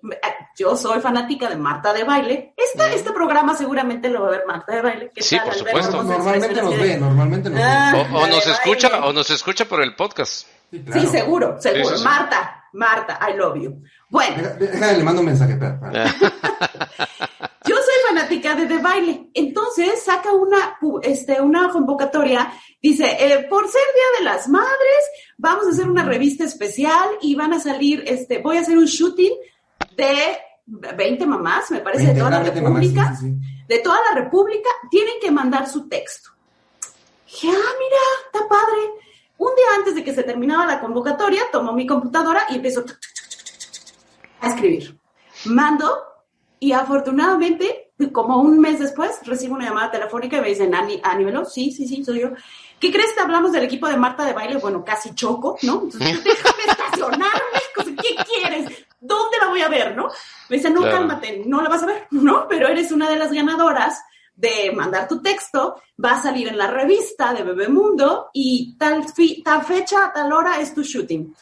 yo soy fanática de Marta de Baile, este, este programa seguramente lo va a ver Marta de Baile. ¿Qué
Sí,
tal,
por supuesto.
Pues,
Normalmente nos ve, normalmente nos
Ah.
ve.
O, nos escucha,
baile.
o nos escucha por el podcast.
Sí, claro.
Sí, seguro, seguro.
Sí, sí, sí.
Marta, Marta, I love you. Bueno,
Déjale, le mando un mensaje, espera, *laughs*
de Baile. Entonces saca una, este, una convocatoria. Dice, eh, por ser Día de las Madres, vamos a hacer una revista especial y van a salir, este, voy a hacer un shooting de 20 mamás, me parece, de toda la
20,
República.
sí, sí, sí.
de toda la República, tienen que mandar su texto. Dije, ah, mira, está padre. Un día antes de que se terminaba la convocatoria, tomo mi computadora y empiezo a escribir. Mando y afortunadamente, como un mes después, recibo una llamada telefónica y me dicen, Veloz, sí, sí, sí, soy yo. ¿Qué crees que hablamos del equipo de Marta de baile? Bueno, casi choco, ¿no? Entonces, déjame estacionarme. ¿Qué quieres? ¿Dónde la voy a ver, no? Me dice, no,
Claro.
cálmate, no la vas a ver, ¿no? Pero eres una de las ganadoras de mandar tu texto, va a salir en la revista de Bebemundo y tal, tal fecha, tal hora es tu shooting.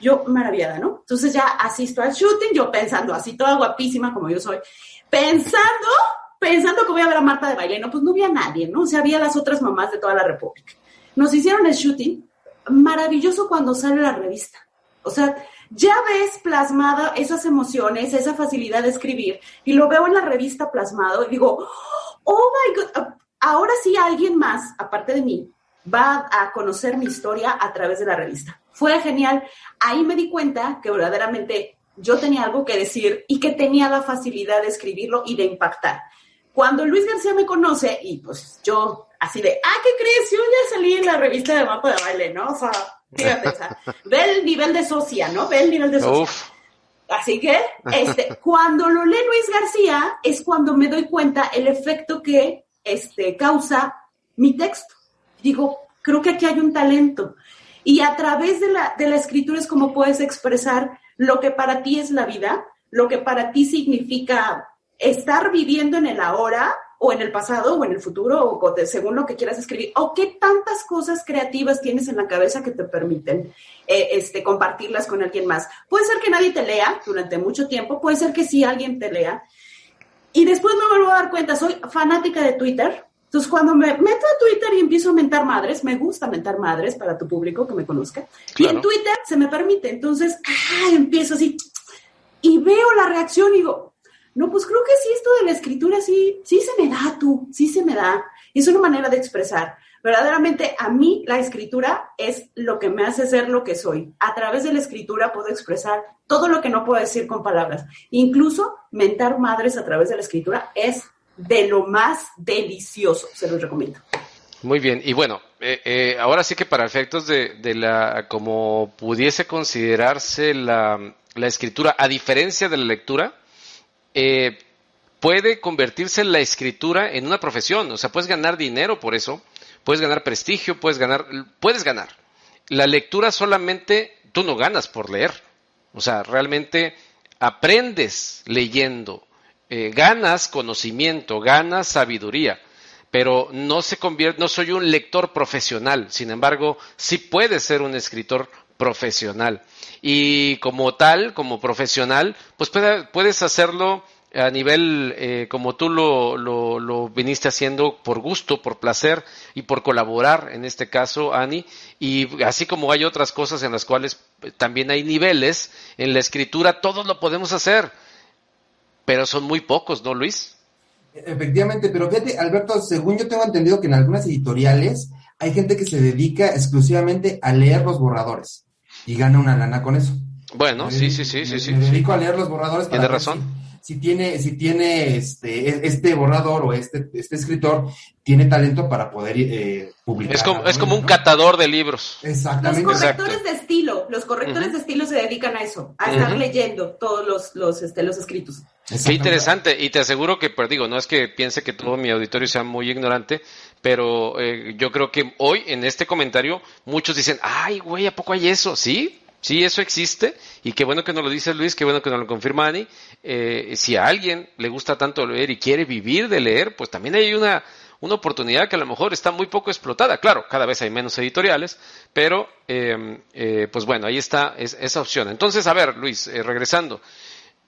Yo, maravillada, ¿no? Entonces ya asisto al shooting, yo pensando así, toda guapísima como yo soy, pensando, pensando que voy a ver a Marta de baile, no, pues no había nadie, ¿no? O sea, había las otras mamás de toda la República. Nos hicieron el shooting, maravilloso cuando sale la revista. O sea, ya ves plasmada esas emociones, esa facilidad de escribir, y lo veo en la revista plasmado y digo, oh my God, ahora sí alguien más, aparte de mí, va a conocer mi historia a través de la revista. Fue genial. Ahí me di cuenta que verdaderamente yo tenía algo que decir y que tenía la facilidad de escribirlo y de impactar. Cuando Luis García me conoce, y pues yo así de, ah, ¿qué crees? Yo ya salí en la revista de Mapa de Baile, ¿no? O sea, fíjate, o sea, *laughs* ve el nivel de socia, ¿no? Ve el nivel de socia.
Uf,
Así que, este, *laughs* cuando lo lee Luis García, es cuando me doy cuenta el efecto que este, causa mi texto. Digo, creo que aquí hay un talento. Y a través de la, de la escritura es como puedes expresar lo que para ti es la vida, lo que para ti significa estar viviendo en el ahora o en el pasado o en el futuro o según lo que quieras escribir o qué tantas cosas creativas tienes en la cabeza que te permiten eh, este, compartirlas con alguien más. Puede ser que nadie te lea durante mucho tiempo, puede ser que sí alguien te lea. Y después me vuelvo a dar cuenta, soy fanática de Twitter. Entonces, cuando me meto a Twitter y empiezo a mentar madres, me gusta mentar madres para tu público que me conozca. Y en Twitter se me permite. Entonces, ah, empiezo así y veo la reacción y digo, no, pues creo que sí, esto de la escritura sí, sí se me da tú, sí se me da. Es una manera de expresar. Verdaderamente a mí la escritura es lo que me hace ser lo que soy. A través de la escritura puedo expresar todo lo que no puedo decir con palabras. Incluso mentar madres a través de la escritura es de lo más delicioso, se los recomiendo.
Muy bien, y bueno, eh, eh, ahora sí que para efectos de, de la, como pudiese considerarse la, la escritura, a diferencia de la lectura, eh, puede convertirse la escritura en una profesión. O sea, puedes ganar dinero por eso, puedes ganar prestigio, puedes ganar, puedes ganar. La lectura solamente tú no ganas por leer. O sea, realmente aprendes leyendo, eh, ganas conocimiento, ganas sabiduría, pero no se convierte, no soy un lector profesional. Sin embargo, sí puedes ser un escritor profesional. Y como tal, como profesional, pues puedes hacerlo a nivel eh, como tú lo, lo, viniste haciendo por gusto, por placer y por colaborar, en este caso, Ani, y así como hay otras cosas en las cuales también hay niveles, en la escritura todos lo podemos hacer, pero son muy pocos, ¿no, Luis?
Efectivamente, pero fíjate, Alberto, según yo tengo entendido que en algunas editoriales hay gente que se dedica exclusivamente a leer los borradores y gana una lana con eso.
Bueno, sí, sí, sí, sí, sí.
Me dedico a leer los borradores.
Tiene razón.
Si, tiene, si tiene este, e, este borrador o este, este escritor, tiene talento para poder eh, publicar.
Es como, es como un catador de libros.
Exactamente.
Los correctores de estilo, los correctores de estilo se dedican a eso, a estar leyendo todos los, los, este, los escritos.
Qué interesante, y te aseguro que, pues digo, no es que piense que todo mi auditorio sea muy ignorante, pero eh, yo creo que hoy en este comentario muchos dicen, ay, güey, ¿a poco hay eso? Sí, sí, eso existe, y qué bueno que nos lo dice Luis, qué bueno que nos lo confirma Ani. Eh, si a alguien le gusta tanto leer y quiere vivir de leer, pues también hay una, una oportunidad que a lo mejor está muy poco explotada. Claro, cada vez hay menos editoriales, pero em, eh, pues bueno, ahí está esa opción. Entonces, a ver, Luis, regresando.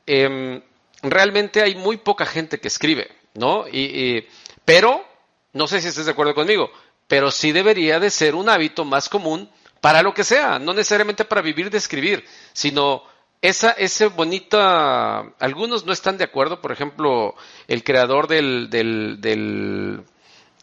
Em, realmente hay muy poca gente que escribe, ¿no? y, pero no sé si estés de acuerdo conmigo, pero sí debería de ser un hábito más común para lo que sea, no necesariamente para vivir de escribir, sino esa, ese bonita, algunos no están de acuerdo, por ejemplo, el creador del, del, del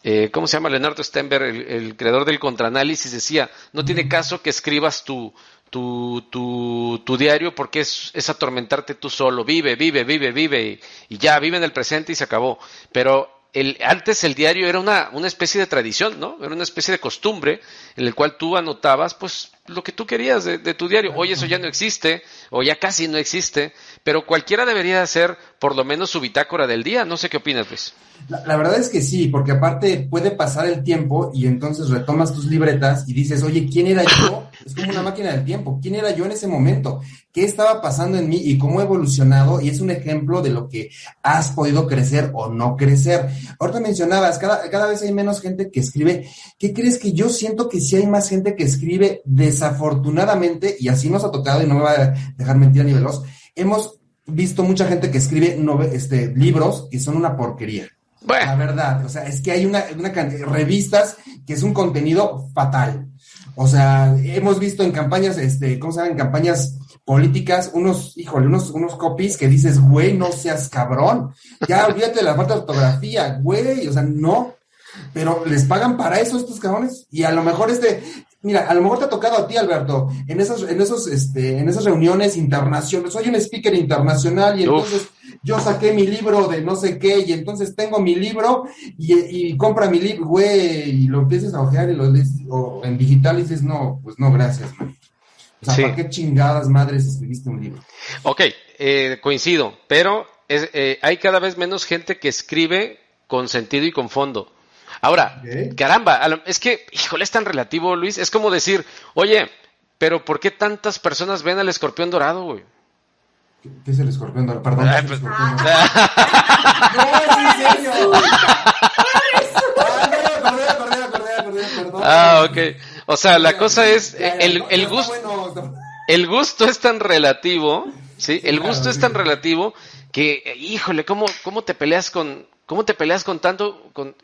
eh, ¿cómo se llama? Leonardo Stenberg, el, creador del contraanálisis, decía, no tiene caso que escribas tu, tu, tu, tu diario porque es, es, atormentarte tú solo, vive, vive, vive, vive, y, y ya, vive en el presente y se acabó. Pero el, antes el diario era una, una especie de tradición, ¿no? Era una especie de costumbre en el cual tú anotabas, pues, lo que tú querías de, tu diario. Hoy eso ya no existe, o ya casi no existe, pero cualquiera debería hacer por lo menos su bitácora del día. No sé qué opinas, Luis.
La, verdad es que sí, porque aparte puede pasar el tiempo y entonces retomas tus libretas y dices, oye, ¿quién era yo? Es como una máquina del tiempo. ¿Quién era yo en ese momento? ¿Qué estaba pasando en mí y cómo he evolucionado? Y es un ejemplo de lo que has podido crecer o no crecer. Ahorita mencionabas, cada, cada vez hay menos gente que escribe. ¿Qué crees que yo siento que sí hay más gente que escribe desafortunadamente, y así nos ha tocado y no me va a dejar mentir a nivel hemos visto mucha gente que escribe este, libros que son una porquería. La verdad, o sea, es que hay una, una revistas que es un contenido fatal. O sea, hemos visto en campañas, este, ¿cómo se llama? En campañas políticas, unos, híjole, unos, unos copies que dices, güey, no seas cabrón. Ya olvídate de la falta de ortografía, güey, o sea, no. Pero les pagan para eso estos cabrones. Y a lo mejor este, mira, a lo mejor te ha tocado a ti, Alberto, en esos, en esos, este, en esas reuniones internacionales. Soy un speaker internacional y entonces yo saqué mi libro de no sé qué y entonces tengo mi libro y, compra mi libro, güey, y lo empiezas a ojear y lo lees o en digital y dices, no, pues no, gracias, man. O sea, ¿para qué chingadas madres escribiste un libro?
Ok, eh, coincido, pero es, eh, hay cada vez menos gente que escribe con sentido y con fondo. Ahora, caramba, es que, híjole, es tan relativo, Luis. Es como decir, oye, pero ¿por qué tantas personas ven al escorpión dorado, güey?
¿Qué es el escorpión dorado? Perdón.
Ay, pues,
escorpión dorado? *laughs* no, en serio. *laughs*
Ah, ok. O sea, la cosa es, el, el gusto, el gusto es tan relativo, ¿sí? El gusto es tan relativo que, híjole, ¿cómo, cómo te peleas con, ¿Cómo te peleas con tanto? Con...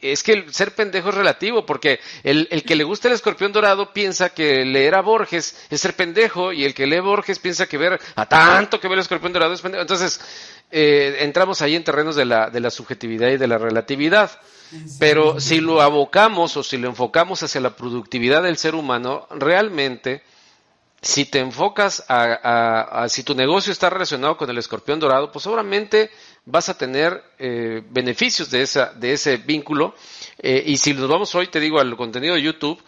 Es que el ser pendejo es relativo, porque el, el, que le gusta el escorpión dorado piensa que leer a Borges es ser pendejo, y el que lee Borges piensa que ver a tanto que ve el escorpión dorado es pendejo. Entonces, eh, entramos ahí en terrenos de la, de la subjetividad y de la relatividad. Pero si lo abocamos o si lo enfocamos hacia la productividad del ser humano, realmente, si te enfocas a, a si tu negocio está relacionado con el escorpión dorado, pues seguramente vas a tener eh, beneficios de, esa, de ese vínculo. Eh, y si nos vamos hoy, te digo, al contenido de YouTube,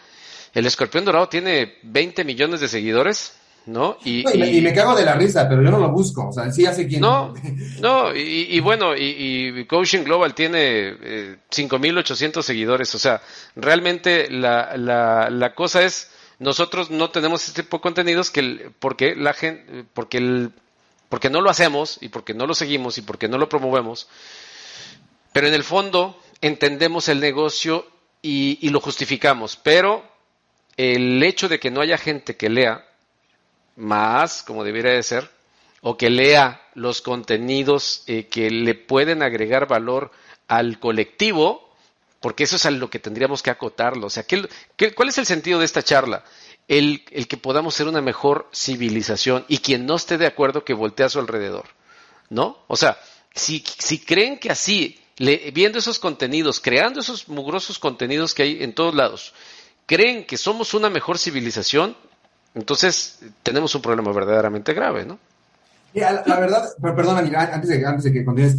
el escorpión dorado tiene 20 millones de seguidores. ¿No?
Y, y, me, cago de la risa, pero yo no lo busco, o sea, sí hace quién.
No, no, y, bueno, y, Coaching Global tiene eh, 5.800 seguidores, o sea, realmente la, la, la cosa es, nosotros no tenemos este tipo de contenidos que porque la gente, porque el, porque no lo hacemos y porque no lo seguimos y porque no lo promovemos, pero en el fondo entendemos el negocio y, lo justificamos, pero el hecho de que no haya gente que lea más, como debería de ser, o que lea los contenidos eh, que le pueden agregar valor al colectivo, porque eso es a lo que tendríamos que acotarlo. O sea, cuál es el sentido de esta charla? El, el, que podamos ser una mejor civilización y quien no esté de acuerdo que voltee a su alrededor, ¿no? O sea, si, si creen que así, le, viendo esos contenidos, creando esos mugrosos contenidos que hay en todos lados, creen que somos una mejor civilización, entonces tenemos un problema verdaderamente grave, ¿no?
la, la verdad, perdón, antes de, antes de que continúes,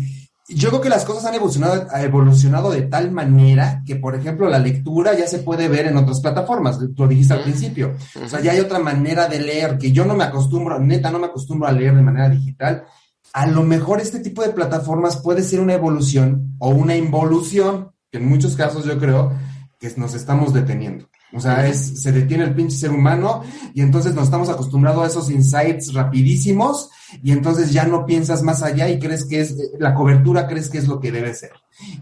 yo creo que las cosas han evolucionado, evolucionado de tal manera que, por ejemplo, la lectura ya se puede ver en otras plataformas, lo dijiste al principio. O sea, ya hay otra manera de leer que yo no me acostumbro, neta, no me acostumbro a leer de manera digital. A lo mejor este tipo de plataformas puede ser una evolución o una involución, que en muchos casos yo creo que nos estamos deteniendo. O sea, es, se detiene el pinche ser humano y entonces nos estamos acostumbrados a esos insights rapidísimos y entonces ya no piensas más allá y crees que es, la cobertura crees que es lo que debe ser.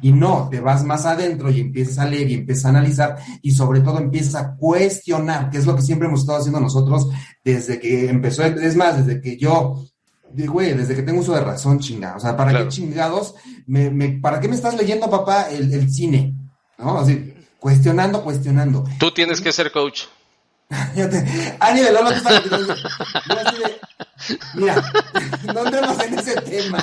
Y no, te vas más adentro y empiezas a leer y empiezas a analizar y sobre todo empiezas a cuestionar, que es lo que siempre hemos estado haciendo nosotros desde que empezó, es más, desde que yo güey, desde que tengo uso de razón, chingada. O sea, ¿para qué chingados? Me, me, ¿Para qué me estás leyendo, papá, el, el cine? ¿No? Así, Cuestionando, cuestionando.
Tú tienes que ser coach. *laughs*
Ani de Lolo está Mira, *laughs* no entremos en ese tema,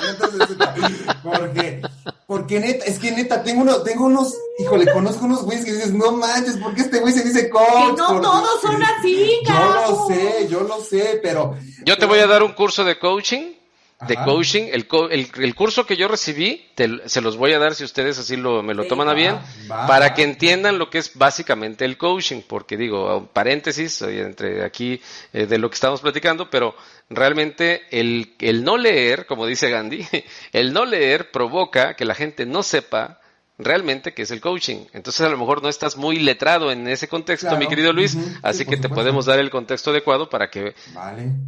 porque, porque neta, es que neta, tengo unos, tengo unos, híjole, conozco unos güeyes que dices, no manches, ¿por qué este güey se dice coach?
Que no todos son así,
Yo lo sé, yo lo sé, pero.
Yo te voy a dar un curso de coaching de coaching. El, el, curso que yo recibí, se los voy a dar si ustedes así lo, me lo toman a bien, para que entiendan lo que es básicamente el coaching, porque digo, paréntesis, entre aquí eh, de lo que estamos platicando, pero realmente el, el no leer, como dice Gandhi, *laughs* el no leer provoca que la gente no sepa realmente que es el coaching. Entonces a lo mejor no estás muy letrado en ese contexto, mi querido Luis, así que te podemos dar el contexto adecuado para que,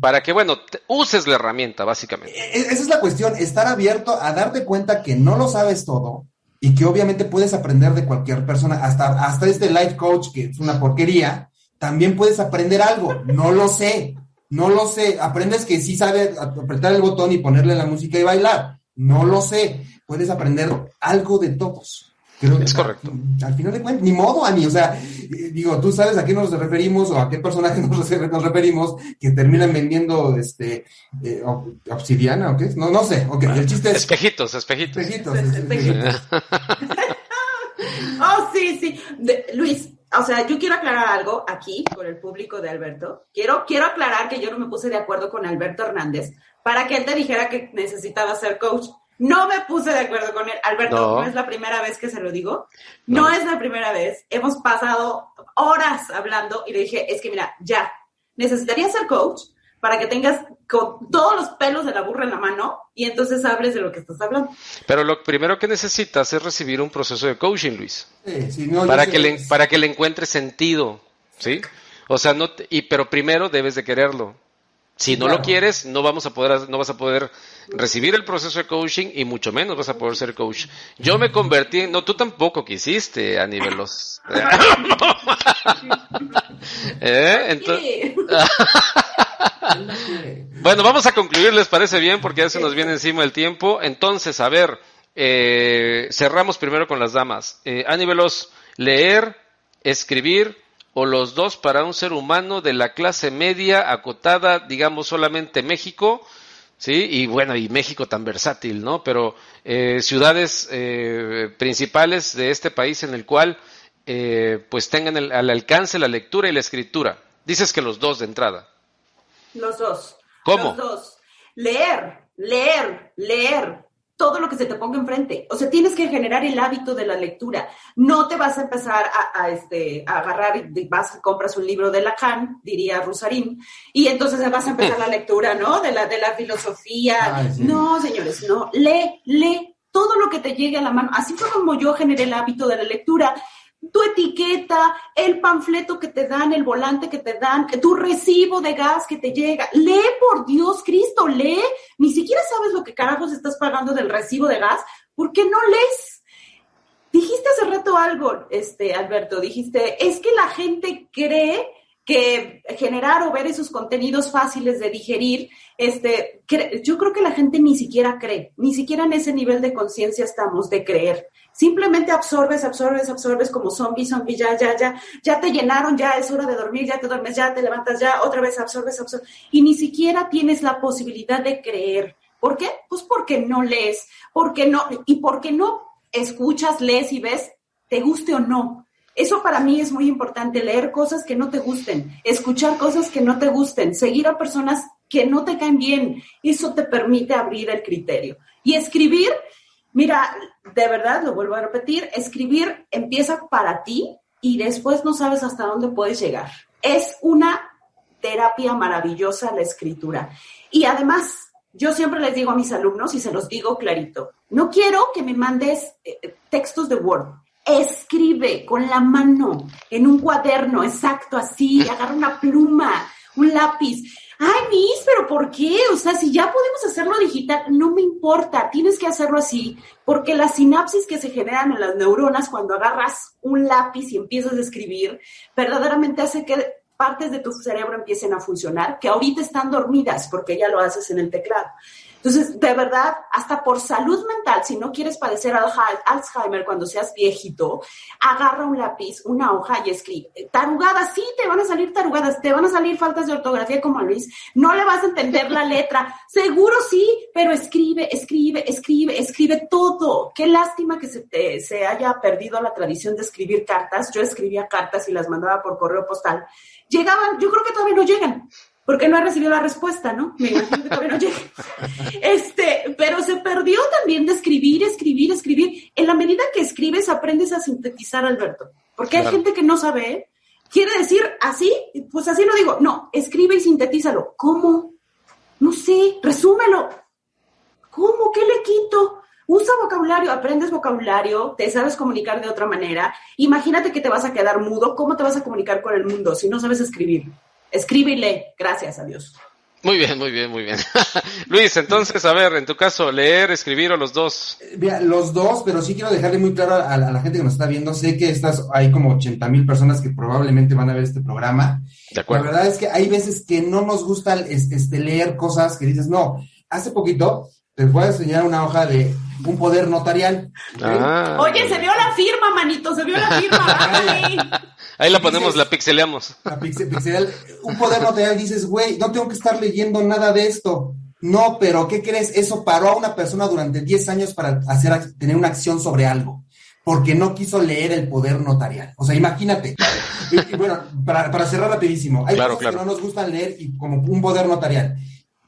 para que bueno, uses la herramienta, básicamente.
E, e, esa es la cuestión, estar abierto a darte cuenta que no lo sabes todo y que obviamente puedes aprender de cualquier persona, hasta, hasta este life coach que es una porquería, también puedes aprender algo, no lo sé, no lo sé, aprendes que sí sabe apretar el botón y ponerle la música y bailar, no lo sé, puedes aprender algo de todos.
Creo es correcto.
Al final de cuentas, ni modo, Ani. O sea, digo, tú sabes a qué nos referimos o a qué personaje *laughs* nos, referimos que terminan vendiendo este eh, obsidiana o qué No, no sé. Okay, el chiste es.
Espejitos, espejitos.
Espejitos. espejitos. *laughs*
oh, sí, sí. Luis, o sea, yo quiero aclarar algo aquí con el público de Alberto. Quiero, quiero aclarar que yo no me puse de acuerdo con Alberto Hernández para que él te dijera que necesitaba ser coach. No me puse de acuerdo con él. Alberto, no, es la primera vez que se lo digo. No. es la primera vez. Hemos pasado horas hablando y le dije, es que mira, ya, necesitaría ser coach para que tengas con todos los pelos de la burra en la mano y entonces hables de lo que estás hablando.
Pero lo primero que necesitas es recibir un proceso de coaching, Luis.
Sí, sí, no,
para que le para que le encuentre sentido, ¿sí? O sea, no te- y pero primero debes de quererlo. Si no
Claro.
lo quieres, no vamos a poder no vas a poder recibir el proceso de coaching y mucho menos vas a poder ser coach. Yo me convertí, en- no tú tampoco quisiste a nivelos. *laughs* ¿Eh? Entonces. *laughs* Bueno, vamos a concluir, ¿les parece bien? Porque ya se nos viene encima el tiempo. Entonces, a ver, eh, cerramos primero con las damas. Eh, Aníbelos, leer, escribir o los dos para un ser humano de la clase media acotada, digamos solamente México, ¿sí? Y bueno, y México tan versátil, ¿no? Pero eh, ciudades eh, principales de este país en el cual eh, pues tengan el- al alcance la lectura y la escritura. Dices que los dos de entrada.
Los dos.
¿Cómo?
Los dos. Leer, leer, leer todo lo que se te ponga enfrente. O sea, tienes que generar el hábito de la lectura. No te vas a empezar a, a, este, a agarrar y vas y compras un libro de Lacan, diría Rusarín, y entonces vas a empezar la *laughs* lectura, ¿no? De la, de la filosofía.
Ay, sí.
No, señores, no. Lee, lee todo lo que te llegue a la mano. Así fue como yo generé el hábito de la lectura tu etiqueta, el panfleto que te dan, el volante que te dan, tu recibo de gas que te llega. Lee por Dios Cristo, lee. Ni siquiera sabes lo que carajos estás pagando del recibo de gas. ¿Por qué no lees? Dijiste hace rato algo, este, Alberto, dijiste, es que la gente cree que generar o ver esos contenidos fáciles de digerir, este, yo creo que la gente ni siquiera cree, ni siquiera en ese nivel de conciencia estamos de creer. Simplemente absorbes, absorbes, absorbes como zombie, zombie, ya, ya, ya, ya te llenaron, ya es hora de dormir, ya te duermes, ya te levantas, ya, otra vez absorbes, absorbes, y ni siquiera tienes la posibilidad de creer. ¿Por qué? Pues porque no lees, porque no, y porque no escuchas, lees y ves, te guste o no. Eso para mí es muy importante, leer cosas que no te gusten, escuchar cosas que no te gusten, seguir a personas que no te caen bien. Eso te permite abrir el criterio. Y escribir, mira, de verdad, lo vuelvo a repetir, escribir empieza para ti y después no sabes hasta dónde puedes llegar. Es una terapia maravillosa la escritura. Y además, yo siempre les digo a mis alumnos y se los digo clarito, no quiero que me mandes eh, textos de Word. Escribe con la mano en un cuaderno, exacto, así, agarra una pluma, un lápiz. Ay, Miss, pero ¿por qué? O sea, si ya podemos hacerlo digital, no me importa, tienes que hacerlo así, porque las sinapsis que se generan en las neuronas cuando agarras un lápiz y empiezas a escribir, verdaderamente hace que partes de tu cerebro empiecen a funcionar, que ahorita están dormidas porque ya lo haces en el teclado. Entonces, de verdad, hasta por salud mental, si no quieres padecer Alzheimer- cuando seas viejito, agarra un lápiz, una hoja y escribe. Tarugadas, sí, te van a salir tarugadas, te van a salir faltas de ortografía como a Luis, no le vas a entender la letra, seguro sí, pero escribe, escribe, escribe, escribe todo. Qué lástima que se, te, se haya perdido la tradición de escribir cartas. Yo escribía cartas y las mandaba por correo postal. Llegaban, yo creo que todavía no llegan porque no he recibido la respuesta, ¿no? Me imagino que todavía no llega. *laughs* Este, pero se perdió también de escribir, escribir, escribir. En la medida que escribes, aprendes a sintetizar, Alberto. Porque hay gente que no sabe, ¿eh? Quiere decir así, pues así lo digo. No, escribe y sintetízalo. ¿Cómo? No sé, resúmelo. ¿Cómo? ¿Qué le quito? Usa vocabulario, aprendes vocabulario, te sabes comunicar de otra manera. Imagínate que te vas a quedar mudo. ¿Cómo te vas a comunicar con el mundo si no sabes escribir? Escribe y lee. Gracias a Dios.
Muy bien, muy bien, muy bien. *laughs* Luis, entonces, a ver, en tu caso, leer, escribir o los dos.
Mira, los dos, pero sí quiero dejarle muy claro a, a la gente que nos está viendo. Sé que estas, hay como 80 mil personas que probablemente van a ver este programa.
De
La
acuerdo.
verdad es que hay veces que no nos gusta este, este, leer cosas que dices, no. Hace poquito les voy a enseñar una hoja de un poder notarial.
Ah.
Oye, se vio la firma, manito, se vio la firma. *laughs*
Ahí la ponemos,
dices-
la pixeleamos.
La pixel- pixel- un poder notarial dices, güey, no tengo que estar leyendo nada de esto. No, pero ¿qué crees? Eso paró a una persona durante 10 años para hacer, ac- tener una acción sobre algo, porque no quiso leer el poder notarial. O sea, imagínate. Y bueno, para, para cerrar rapidísimo, hay
Claro,
cosas
claro.
que no nos gustan leer y como un poder notarial.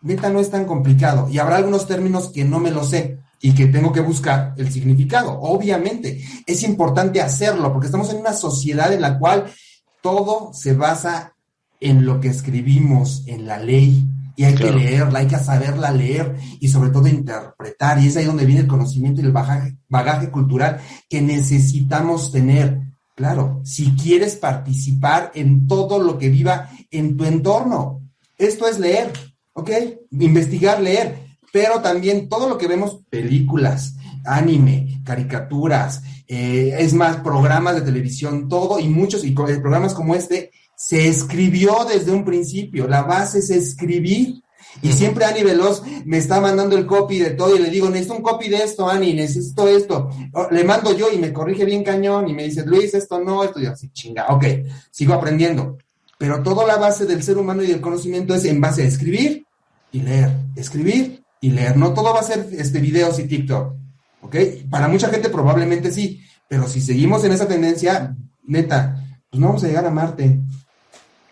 Neta, no es tan complicado. Y habrá algunos términos que no me lo sé y que tengo que buscar el significado. Obviamente, es importante hacerlo porque estamos en una sociedad en la cual todo se basa en lo que escribimos, en la ley, y hay que leerla, hay que saberla leer y sobre todo interpretar. Y es ahí donde viene el conocimiento y el bagaje, bagaje cultural que necesitamos tener. Claro, si quieres participar en todo lo que viva en tu entorno, esto es leer, ¿ok? Investigar, leer, pero también todo lo que vemos, películas, anime, caricaturas, eh, es más, programas de televisión, todo y muchos, y programas como este, se escribió desde un principio, la base es escribir. Y siempre Ani Veloz me está mandando el copy de todo y le digo, necesito un copy de esto, Ani, necesito esto. Le mando yo y me corrige bien cañón y me dice, Luis, esto no, esto, y así, chinga, ok, sigo aprendiendo. Pero toda la base del ser humano y del conocimiento es en base a escribir y leer, escribir y leer. No todo va a ser este, videos y TikTok, ok. Para mucha gente probablemente sí, pero si seguimos en esa tendencia, neta, pues no vamos a llegar a Marte.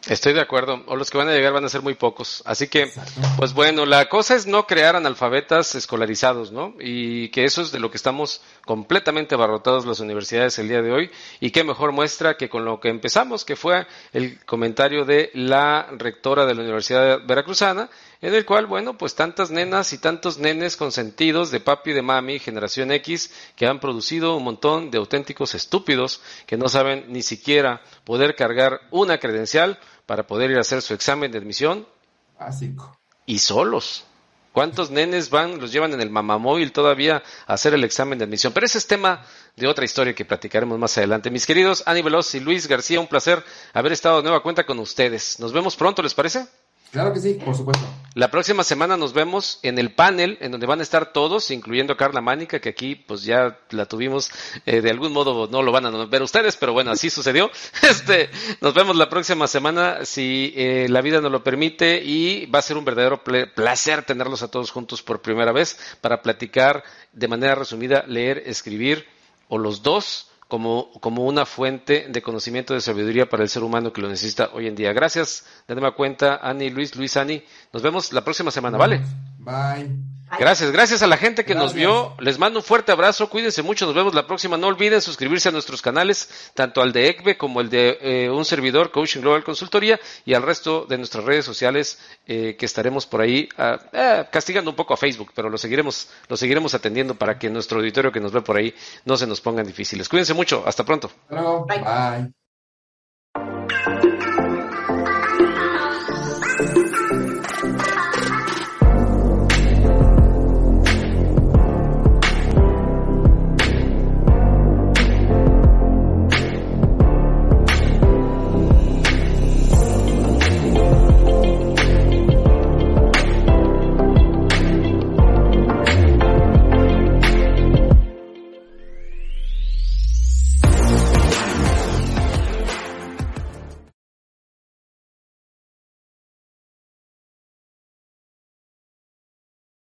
Estoy de acuerdo, o los que van a llegar van a ser muy pocos. Así que, pues bueno, la cosa es no crear analfabetas escolarizados, ¿no? Y que eso es de lo que estamos completamente abarrotados las universidades el día de hoy. Y qué mejor muestra que con lo que empezamos, que fue el comentario de la rectora de la Universidad Veracruzana, en el cual, bueno, pues tantas nenas y tantos nenes consentidos de papi y de mami, generación X, que han producido un montón de auténticos estúpidos que no saben ni siquiera poder cargar una credencial para poder ir a hacer su examen de admisión.
Básico.
Y solos. ¿Cuántos nenes van, los llevan en el mamamóvil todavía a hacer el examen de admisión? Pero ese es tema de otra historia que platicaremos más adelante. Mis queridos Ani Veloz y Luis García, un placer haber estado de nueva cuenta con ustedes. Nos vemos pronto, ¿les parece?
Claro que sí, por supuesto.
La próxima semana nos vemos en el panel en donde van a estar todos, incluyendo Carla Mánica, que aquí pues ya la tuvimos, eh, de algún modo no lo van a ver ustedes, pero bueno, así sucedió. *laughs* Este, nos vemos la próxima semana si eh, la vida nos lo permite y va a ser un verdadero placer tenerlos a todos juntos por primera vez para platicar de manera resumida, leer, escribir o los dos como, como una fuente de conocimiento de sabiduría para el ser humano que lo necesita hoy en día. Gracias, de nueva cuenta, Ani, Luis, Luis, Ani. Nos vemos la próxima semana, ¿vale?
Bye.
Gracias, gracias a la gente que nos vio. Les mando un fuerte abrazo, cuídense mucho, nos vemos la próxima. No olviden suscribirse a nuestros canales, tanto al de ECBE como el de eh, un servidor, Coaching Global Consultoría, y al resto de nuestras redes sociales eh, que estaremos por ahí ah, eh, castigando un poco a Facebook, pero lo seguiremos, lo seguiremos atendiendo para que nuestro auditorio que nos ve por ahí no se nos pongan difíciles. Cuídense mucho, hasta pronto.
Bye.